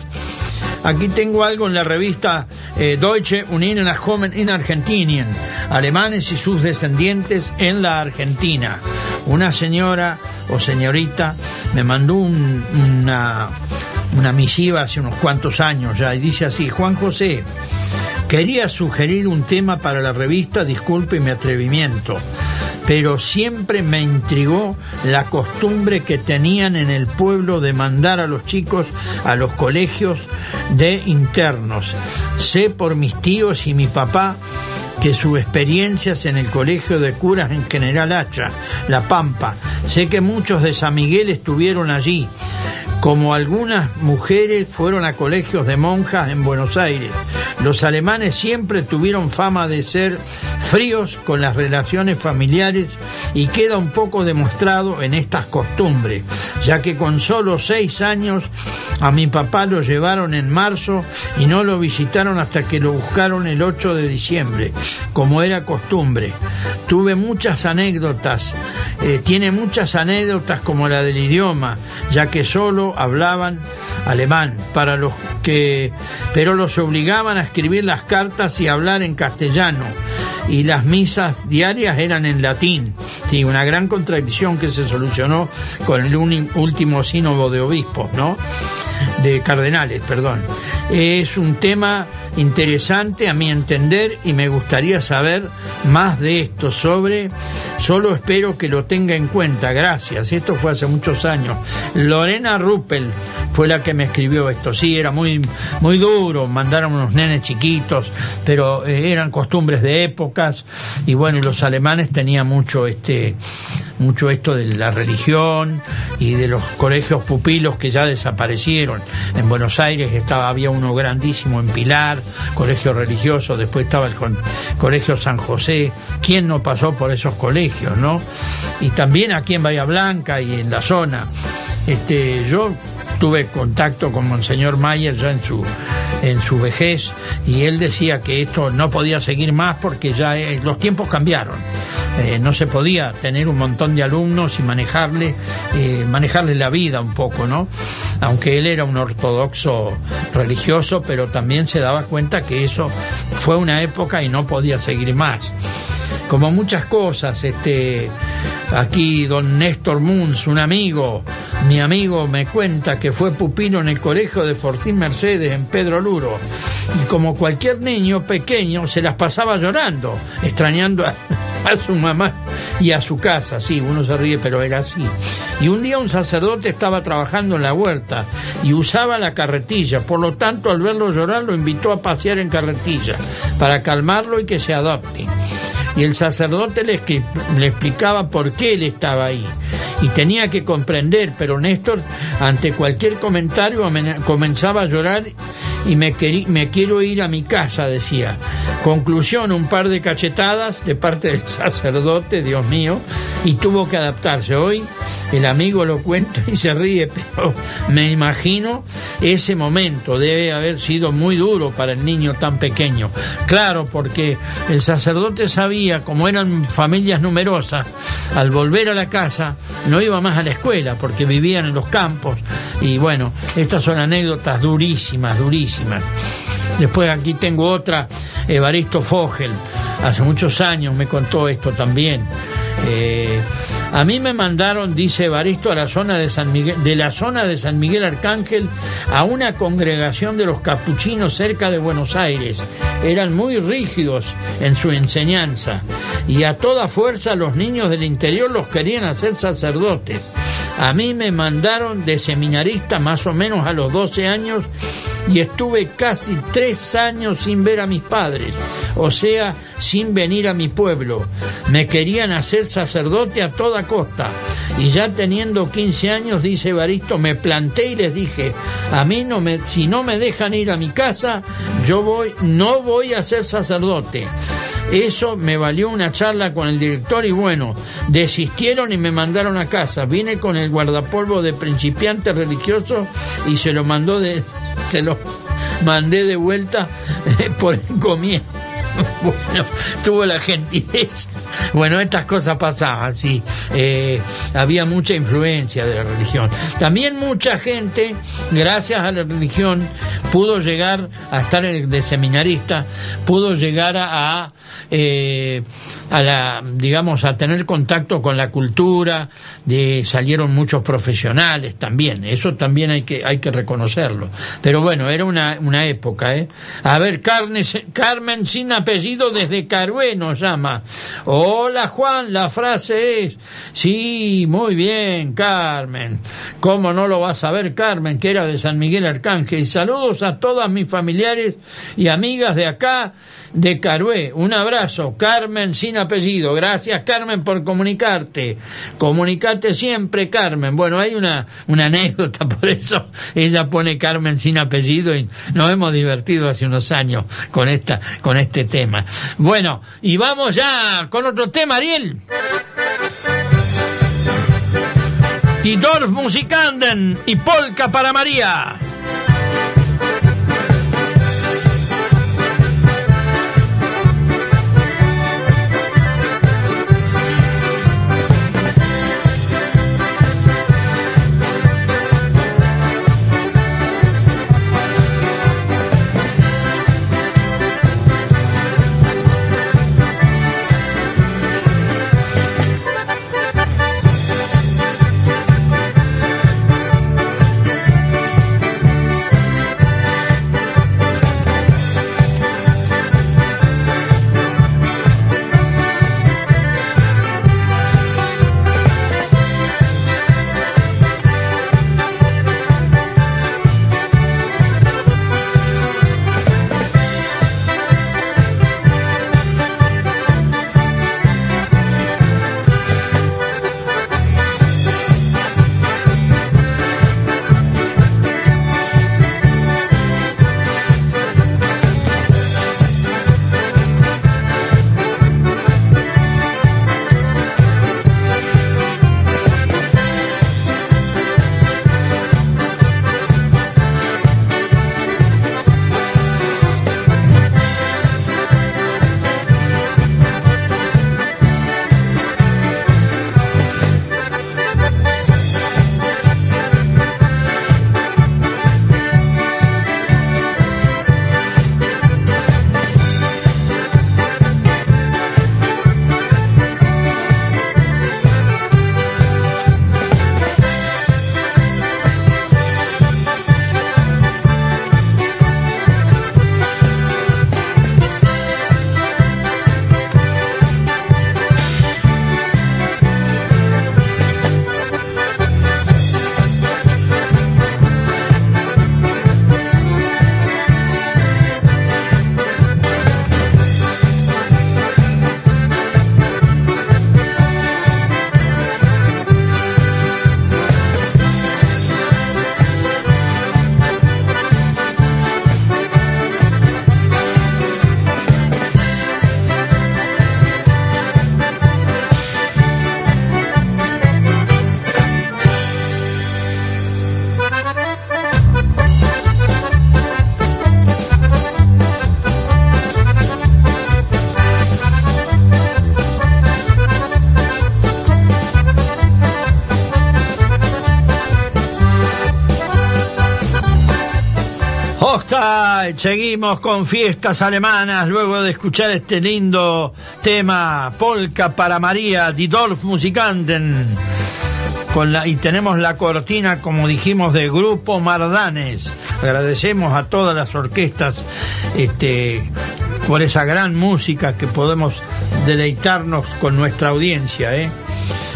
Aquí tengo algo en la revista eh, Deutsche Union in Argentinien, alemanes y sus descendientes en la Argentina. Una señora o señorita me mandó un- una, una misiva hace unos cuantos años ya y dice así, Juan José, quería sugerir un tema para la revista, disculpe mi atrevimiento, pero siempre me intrigó la costumbre que tenían en el pueblo de mandar a los chicos a los colegios de internos. Sé por mis tíos y mi papá que sus experiencias en el colegio de curas en General Hacha, La Pampa. Sé que muchos de San Miguel estuvieron allí, como algunas mujeres fueron a colegios de monjas en Buenos Aires. Los alemanes siempre tuvieron fama de ser fríos con las relaciones familiares y queda un poco demostrado en estas costumbres, ya que con solo seis años a mi papá lo llevaron en marzo y no lo visitaron hasta que lo buscaron el 8 de diciembre, como era costumbre. Tuve muchas anécdotas, eh, tiene muchas anécdotas como la del idioma, ya que solo hablaban alemán, para los que, pero los obligaban a escribir las cartas y hablar en castellano. Y las misas diarias eran en latín. Sí, una gran contradicción que se solucionó con el último sínodo de obispos, ¿no? De cardenales, perdón. Es un tema interesante a mi entender y me gustaría saber más de esto sobre, solo espero que lo tenga en cuenta, gracias, esto fue hace muchos años. Lorena Ruppel fue la que me escribió esto, sí, era muy, muy duro, mandaron unos nenes chiquitos, pero eh, eran costumbres de épocas y bueno, los alemanes tenían mucho este mucho esto de la religión y de los colegios pupilos que ya desaparecieron. En Buenos Aires estaba, había uno grandísimo en Pilar, colegio religioso, después estaba el colegio San José. ¿Quién no pasó por esos colegios, no? Y también aquí en Bahía Blanca y en la zona. Este, yo tuve contacto con Monseñor Mayer ya en su, en su vejez y él decía que esto no podía seguir más porque ya eh, los tiempos cambiaron. Eh, no se podía tener un montón de alumnos y manejarle, eh, manejarle la vida un poco, ¿no? Aunque él era un ortodoxo religioso, pero también se daba cuenta que eso fue una época y no podía seguir más. Como muchas cosas, este, aquí don Néstor Munz, un amigo, mi amigo me cuenta que fue pupilo en el colegio de Fortín Mercedes en Pedro Luro y como cualquier niño pequeño se las pasaba llorando, extrañando a, a su mamá y a su casa, sí, uno se ríe, pero era así. Y un día un sacerdote estaba trabajando en la huerta y usaba la carretilla, por lo tanto al verlo llorar lo invitó a pasear en carretilla para calmarlo y que se adopte y el sacerdote le, le explicaba por qué él estaba ahí. Y tenía que comprender, pero Néstor, ante cualquier comentario, comenzaba a llorar y me, me quiero ir a mi casa, decía. Conclusión, un par de cachetadas de parte del sacerdote, Dios mío, y tuvo que adaptarse. Hoy el amigo lo cuenta y se ríe, pero me imagino ese momento debe haber sido muy duro para el niño tan pequeño. Claro, porque el sacerdote sabía, como eran familias numerosas, al volver a la casa no iba más a la escuela porque vivían en los campos y bueno, estas son anécdotas durísimas, durísimas. Después aquí tengo otra, Evaristo Fogel. hace muchos años me contó esto también. Eh, a mí me mandaron, dice Evaristo, a la zona de San Miguel, de la zona de San Miguel Arcángel a una congregación de los capuchinos cerca de Buenos Aires. Eran muy rígidos en su enseñanza y a toda fuerza los niños del interior los querían hacer sacerdotes. A mí me mandaron de seminarista más o menos a los 12 años y estuve casi tres años sin ver a mis padres, o sea, sin venir a mi pueblo. Me querían hacer sacerdote a toda costa. Y ya teniendo 15 años, dice Evaristo, me planté y les dije, a mí no me, si no me dejan ir a mi casa, yo voy, no voy a ser sacerdote. Eso me valió una charla con el director y bueno, desistieron y me mandaron a casa. Vine con el guardapolvo de principiante religioso y se lo mandó de, se lo mandé de vuelta por encomienda. Bueno, tuvo la gentileza. Bueno, estas cosas pasaban, sí. Eh, había mucha influencia de la religión. También mucha gente, gracias a la religión, pudo llegar a estar de seminarista, pudo llegar a, eh, a la, digamos, a tener contacto con la cultura, de, salieron muchos profesionales también, eso también hay que, hay que reconocerlo. Pero bueno, era una, una época, ¿eh? A ver, Carmen sin apellido desde Carué nos llama. Hola Juan, la frase es, sí, muy bien, Carmen. ¿Cómo no lo vas a ver, Carmen, que era de San Miguel Arcángel? Saludos a todas mis familiares y amigas de acá de Carué. Un abrazo, Carmen sin apellido. Gracias, Carmen, por comunicarte. Comunicate siempre, Carmen. Bueno, hay una, una anécdota, por eso ella pone Carmen sin apellido y nos hemos divertido hace unos años con, esta, con este tema. Bueno, y vamos ya con otro tema, Ariel. Y Dorf Musikanden y Polka para María. Seguimos con fiestas alemanas luego de escuchar este lindo tema Polka para María, Die Dorf Musikanten. Y tenemos la cortina, como dijimos, de Grupo Mardanes. Agradecemos a todas las orquestas este, por esa gran música que podemos deleitarnos con nuestra audiencia. ¿eh?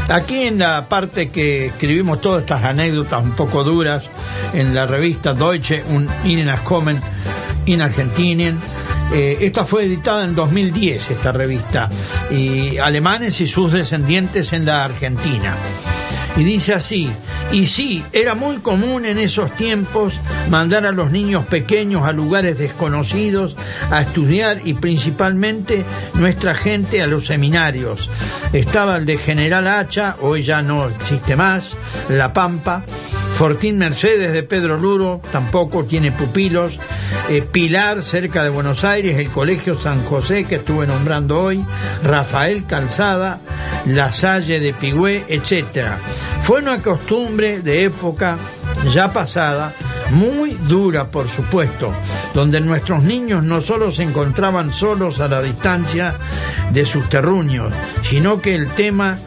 Aquí en la parte que escribimos todas estas anécdotas un poco duras en la revista Deutsche und Innenkommen in Argentinien. Eh, esta fue editada en 2010, esta revista, y alemanes y sus descendientes en la Argentina. Y dice así, y sí, era muy común en esos tiempos mandar a los niños pequeños a lugares desconocidos a estudiar y principalmente nuestra gente a los seminarios. Estaba el de General Hacha, hoy ya no existe más, La Pampa, Fortín Mercedes de Pedro Luro, tampoco tiene pupilos, eh, Pilar cerca de Buenos Aires, el Colegio San José que estuve nombrando hoy, Rafael Calzada, La Salle de Pigüé, etc. Fue una costumbre de época ya pasada, muy dura por supuesto, donde nuestros niños no solo se encontraban solos a la distancia de sus terruños, sino que el tema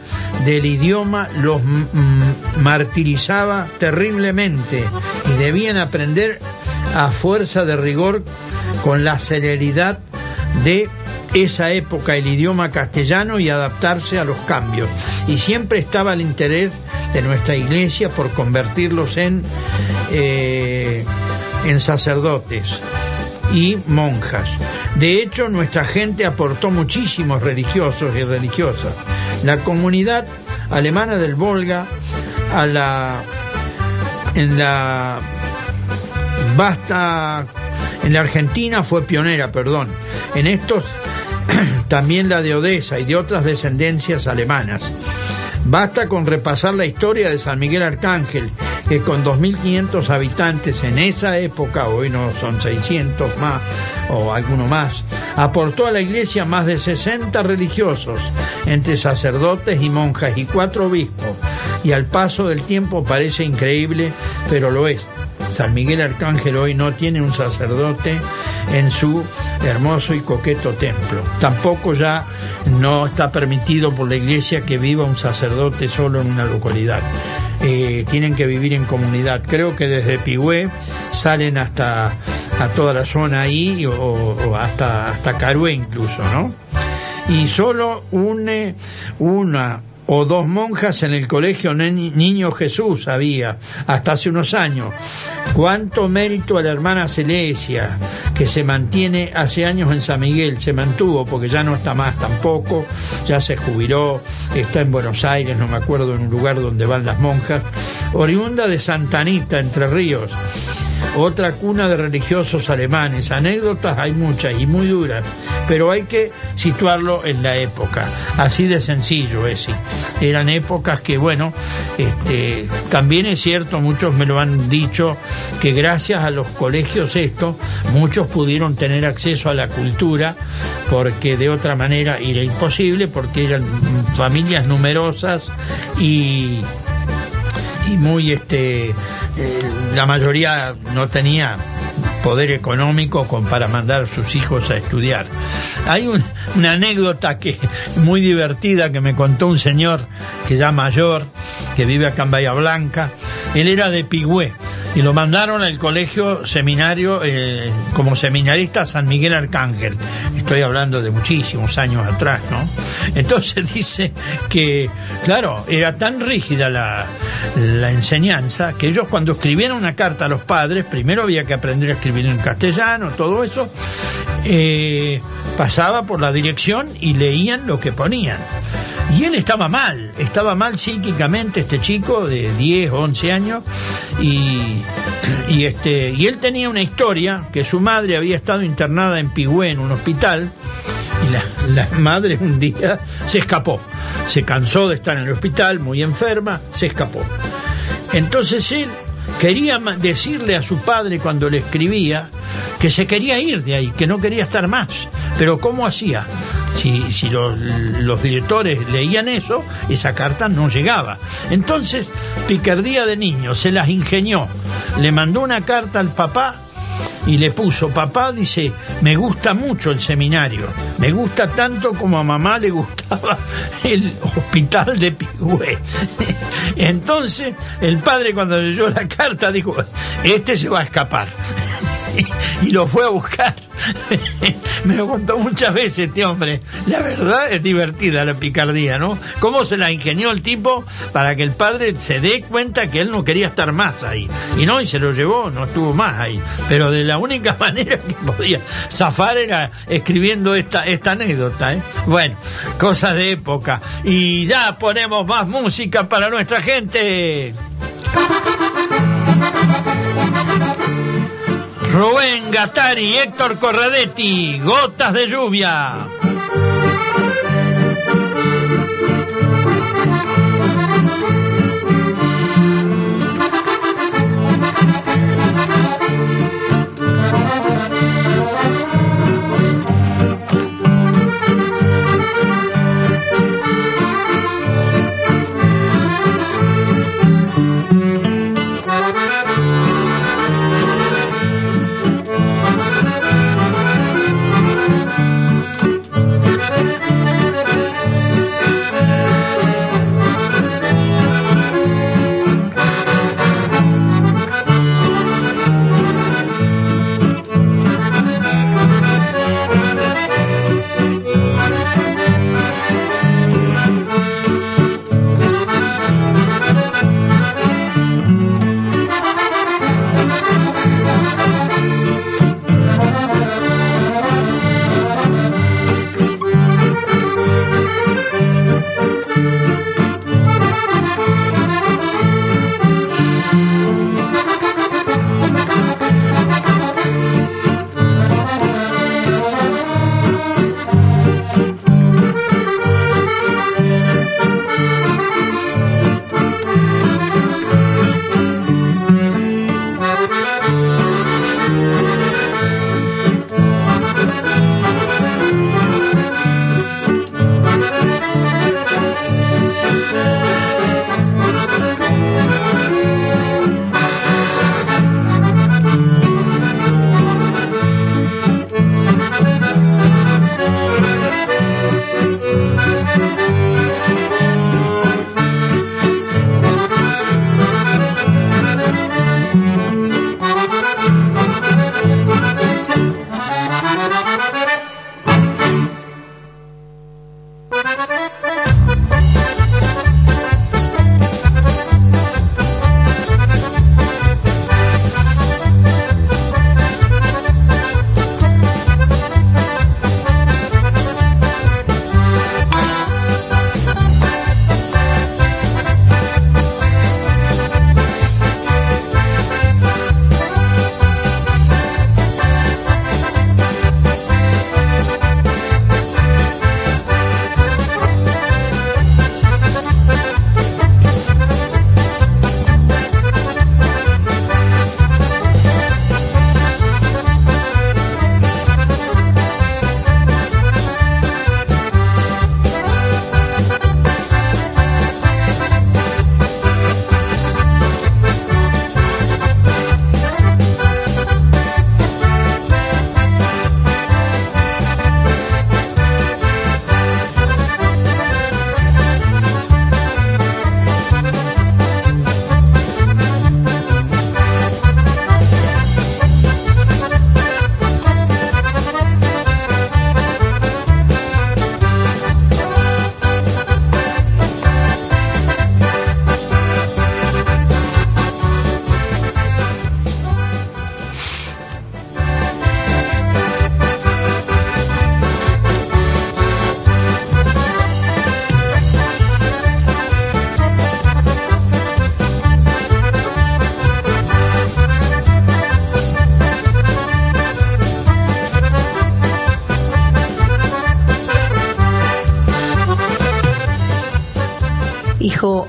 del idioma los martirizaba terriblemente y debían aprender a fuerza de rigor con la celeridad de esa época el idioma castellano y adaptarse a los cambios. Y siempre estaba el interés de nuestra iglesia por convertirlos en, eh, en sacerdotes y monjas. De hecho, nuestra gente aportó muchísimos religiosos y religiosas. La comunidad alemana del Volga a la en la basta en la Argentina fue pionera, perdón. En estos también la de Odessa y de otras descendencias alemanas. Basta con repasar la historia de San Miguel Arcángel, que con 2.500 habitantes en esa época, hoy no son 600 más o alguno más, aportó a la iglesia más de 60 religiosos, entre sacerdotes y monjas y cuatro obispos. Y al paso del tiempo parece increíble, pero lo es. San Miguel Arcángel hoy no tiene un sacerdote en su hermoso y coqueto templo. Tampoco ya no está permitido por la iglesia que viva un sacerdote solo en una localidad. Eh, tienen que vivir en comunidad. Creo que desde Pigüé salen hasta a toda la zona ahí o, o hasta, hasta Carué incluso, ¿no? Y solo une una o dos monjas en el colegio Niño Jesús había hasta hace unos años. Cuánto mérito a la hermana Celesia, que se mantiene hace años en San Miguel, se mantuvo porque ya no está más tampoco, ya se jubiló, está en Buenos Aires, no me acuerdo, en un lugar donde van las monjas, oriunda de Santanita, Entre Ríos otra cuna de religiosos alemanes. Anécdotas hay muchas y muy duras, pero hay que situarlo en la época. Así de sencillo es. Eran épocas que, bueno, este, también es cierto, muchos me lo han dicho, que gracias a los colegios estos, muchos pudieron tener acceso a la cultura, porque de otra manera era imposible, porque eran familias numerosas y y muy este eh, la mayoría no tenía poder económico con, para mandar a sus hijos a estudiar. Hay una anécdota que muy divertida que me contó un señor que ya mayor, que vive acá en Bahía Blanca. Él era de Pigüé y lo mandaron al colegio seminario eh, como seminarista San Miguel Arcángel. Estoy hablando de muchísimos años atrás, ¿no? Entonces dice que, claro, era tan rígida la, enseñanza que ellos cuando escribieron una carta a los padres, primero había que aprender a escribir en castellano, todo eso, eh, pasaba por la dirección y leían lo que ponían. Y él estaba mal, estaba mal psíquicamente este chico de 10 o 11 años y, y, este, y él tenía una historia que su madre había estado internada en Pigüé en un hospital y la, la madre un día se escapó, se cansó de estar en el hospital muy enferma, se escapó. Entonces él quería decirle a su padre cuando le escribía que se quería ir de ahí, que no quería estar más. Pero ¿cómo hacía? Si, los directores leían eso, esa carta no llegaba. Entonces, picardía de niño, se las ingenió. Le mandó una carta al papá y le puso, papá dice, me gusta mucho el seminario, me gusta tanto como a mamá le gustaba el hospital de Pigüé. Entonces el padre cuando leyó la carta dijo, este se va a escapar. y lo fue a buscar. Me lo contó muchas veces este hombre. La verdad es divertida la picardía, ¿no? Cómo se la ingenió el tipo para que el padre se dé cuenta que él no quería estar más ahí. Y no, y se lo llevó, no estuvo más ahí. Pero de la única manera que podía zafar era escribiendo esta, esta anécdota, ¿eh? Bueno, cosas de época. Y ya ponemos más música para nuestra gente. Rubén Gatari, Héctor Corradetti, Gotas de Lluvia.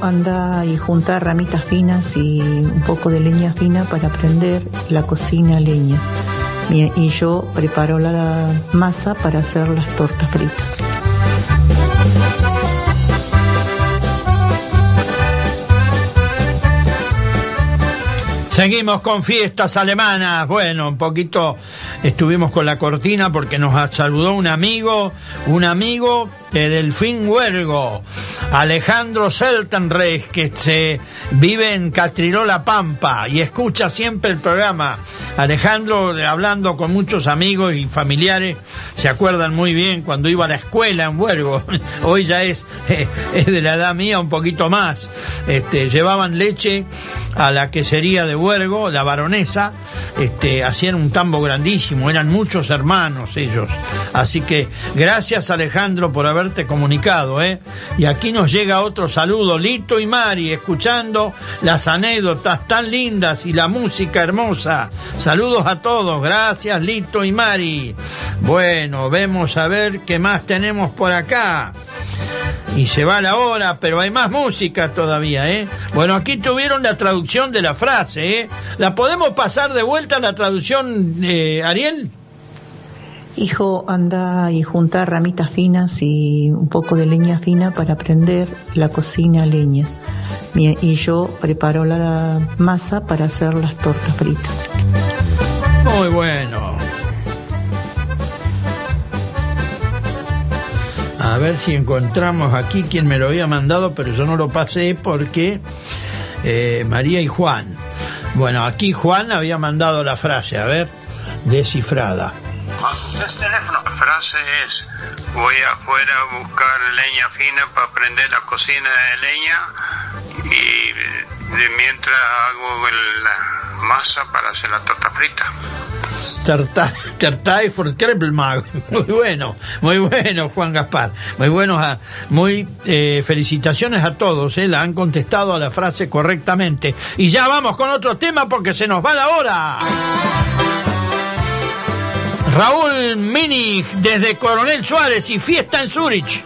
Anda y junta ramitas finas y un poco de leña fina para prender la cocina leña. Y yo preparo la masa para hacer las tortas fritas. Seguimos con fiestas alemanas. Bueno, un poquito estuvimos con la cortina porque nos saludó un amigo, un amigo de Delfín Huergo, Alejandro Seltenreich, que se vive en Catrilola Pampa y escucha siempre el programa. Alejandro, hablando con muchos amigos y familiares, se acuerdan muy bien cuando iba a la escuela en Huergo. Hoy ya es, es de la edad mía un poquito más. Este, llevaban leche a la quesería de Huergo, la baronesa, este, hacían un tambo grandísimo, eran muchos hermanos ellos. Así que gracias Alejandro por comunicado, ¿eh? Y aquí nos llega otro saludo, Lito y Mari, escuchando las anécdotas tan lindas y la música hermosa. Saludos a todos, gracias Lito y Mari. Bueno, vemos a ver qué más tenemos por acá y se va la hora, pero hay más música todavía, ¿eh? Bueno, aquí tuvieron la traducción de la frase, ¿eh? ¿La podemos pasar de vuelta a la traducción, Ariel? Hijo, anda y juntar ramitas finas y un poco de leña fina para prender la cocina a leña. Y yo preparo la masa para hacer las tortas fritas. Muy bueno. A ver si encontramos aquí quien me lo había mandado, pero yo no lo pasé porque eh, María y Juan. Bueno, aquí Juan había mandado la frase, a ver, descifrada. La frase es, voy afuera a buscar leña fina para prender la cocina de leña y mientras hago la masa para hacer la torta frita. Tertai for Muy bueno, muy bueno, Juan Gaspar. Muy bueno, muy eh, felicitaciones a todos, eh, la han contestado a la frase correctamente. Y ya vamos con otro tema porque se nos va la hora. Raúl Minig desde Coronel Suárez y fiesta en Zurich.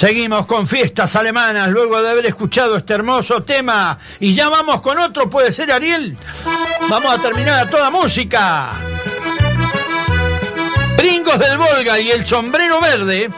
Seguimos con fiestas alemanas luego de haber escuchado este hermoso tema. Y ya vamos con otro, puede ser Ariel. Vamos a terminar a toda música. Bringos del Volga y el sombrero verde.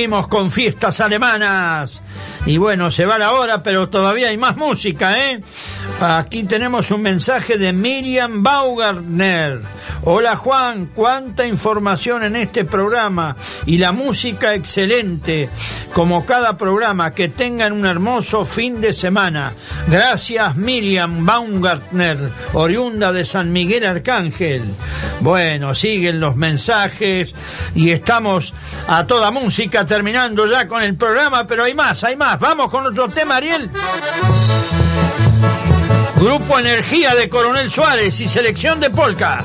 Seguimos con fiestas alemanas. Y bueno, se va la hora, pero todavía hay más música, ¿eh? Aquí tenemos un mensaje de Miriam Baugartner. Hola Juan, cuánta información en este programa y la música excelente, como cada programa. Que tengan un hermoso fin de semana. Gracias Miriam Baumgartner, oriunda de San Miguel Arcángel. Bueno, siguen los mensajes y estamos a toda música terminando ya con el programa, pero hay más, hay más. Vamos con otro tema, Ariel. Grupo Energía de Coronel Suárez y selección de polka.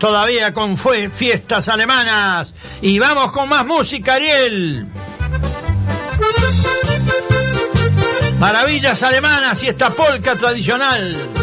Todavía con fue fiestas alemanas y vamos con más música, Ariel. Maravillas alemanas y esta polca tradicional.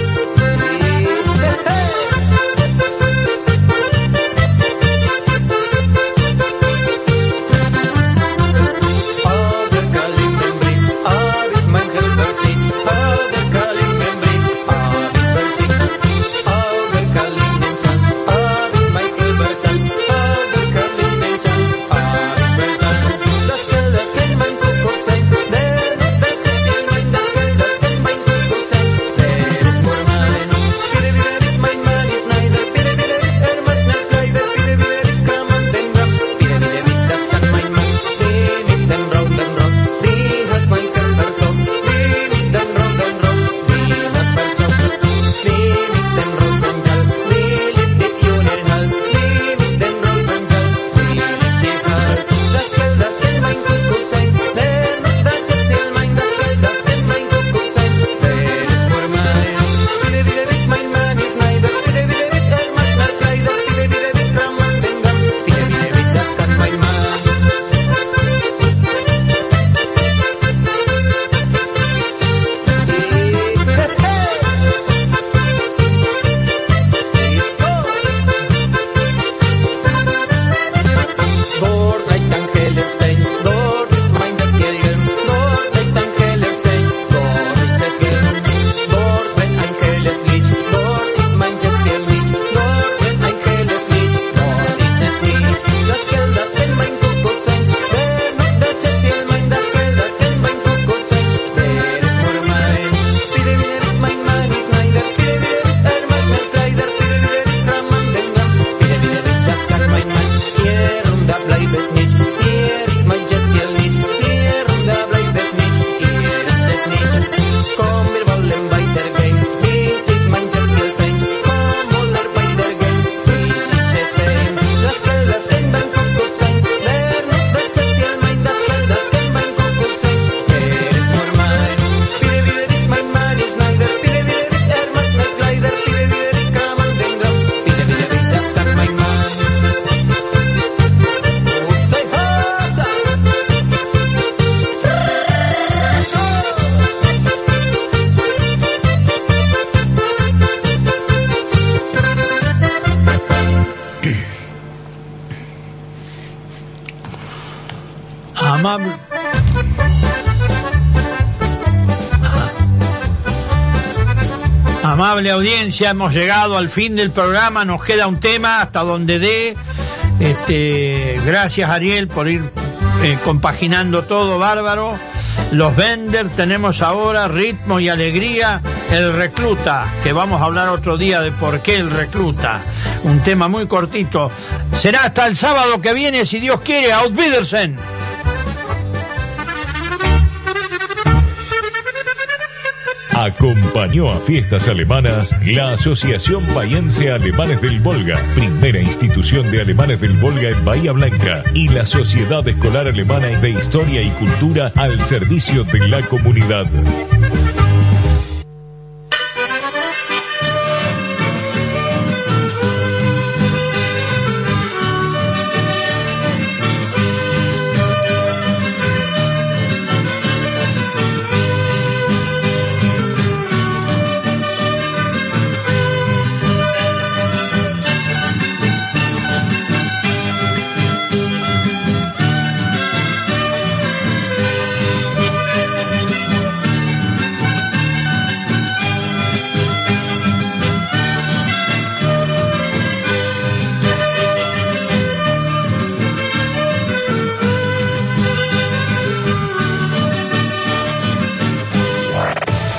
Amable audiencia, hemos llegado al fin del programa, nos queda un tema hasta donde dé. Este, gracias Ariel por ir eh, compaginando todo, bárbaro. Los Bender, tenemos ahora ritmo y alegría, el recluta, que vamos a hablar otro día de por qué el recluta. Un tema muy cortito. Será hasta el sábado que viene, si Dios quiere, Out Acompañó a fiestas alemanas la Asociación Bahiense Alemanes del Volga, primera institución de alemanes del Volga en Bahía Blanca, y la Sociedad Escolar Alemana de Historia y Cultura al servicio de la comunidad.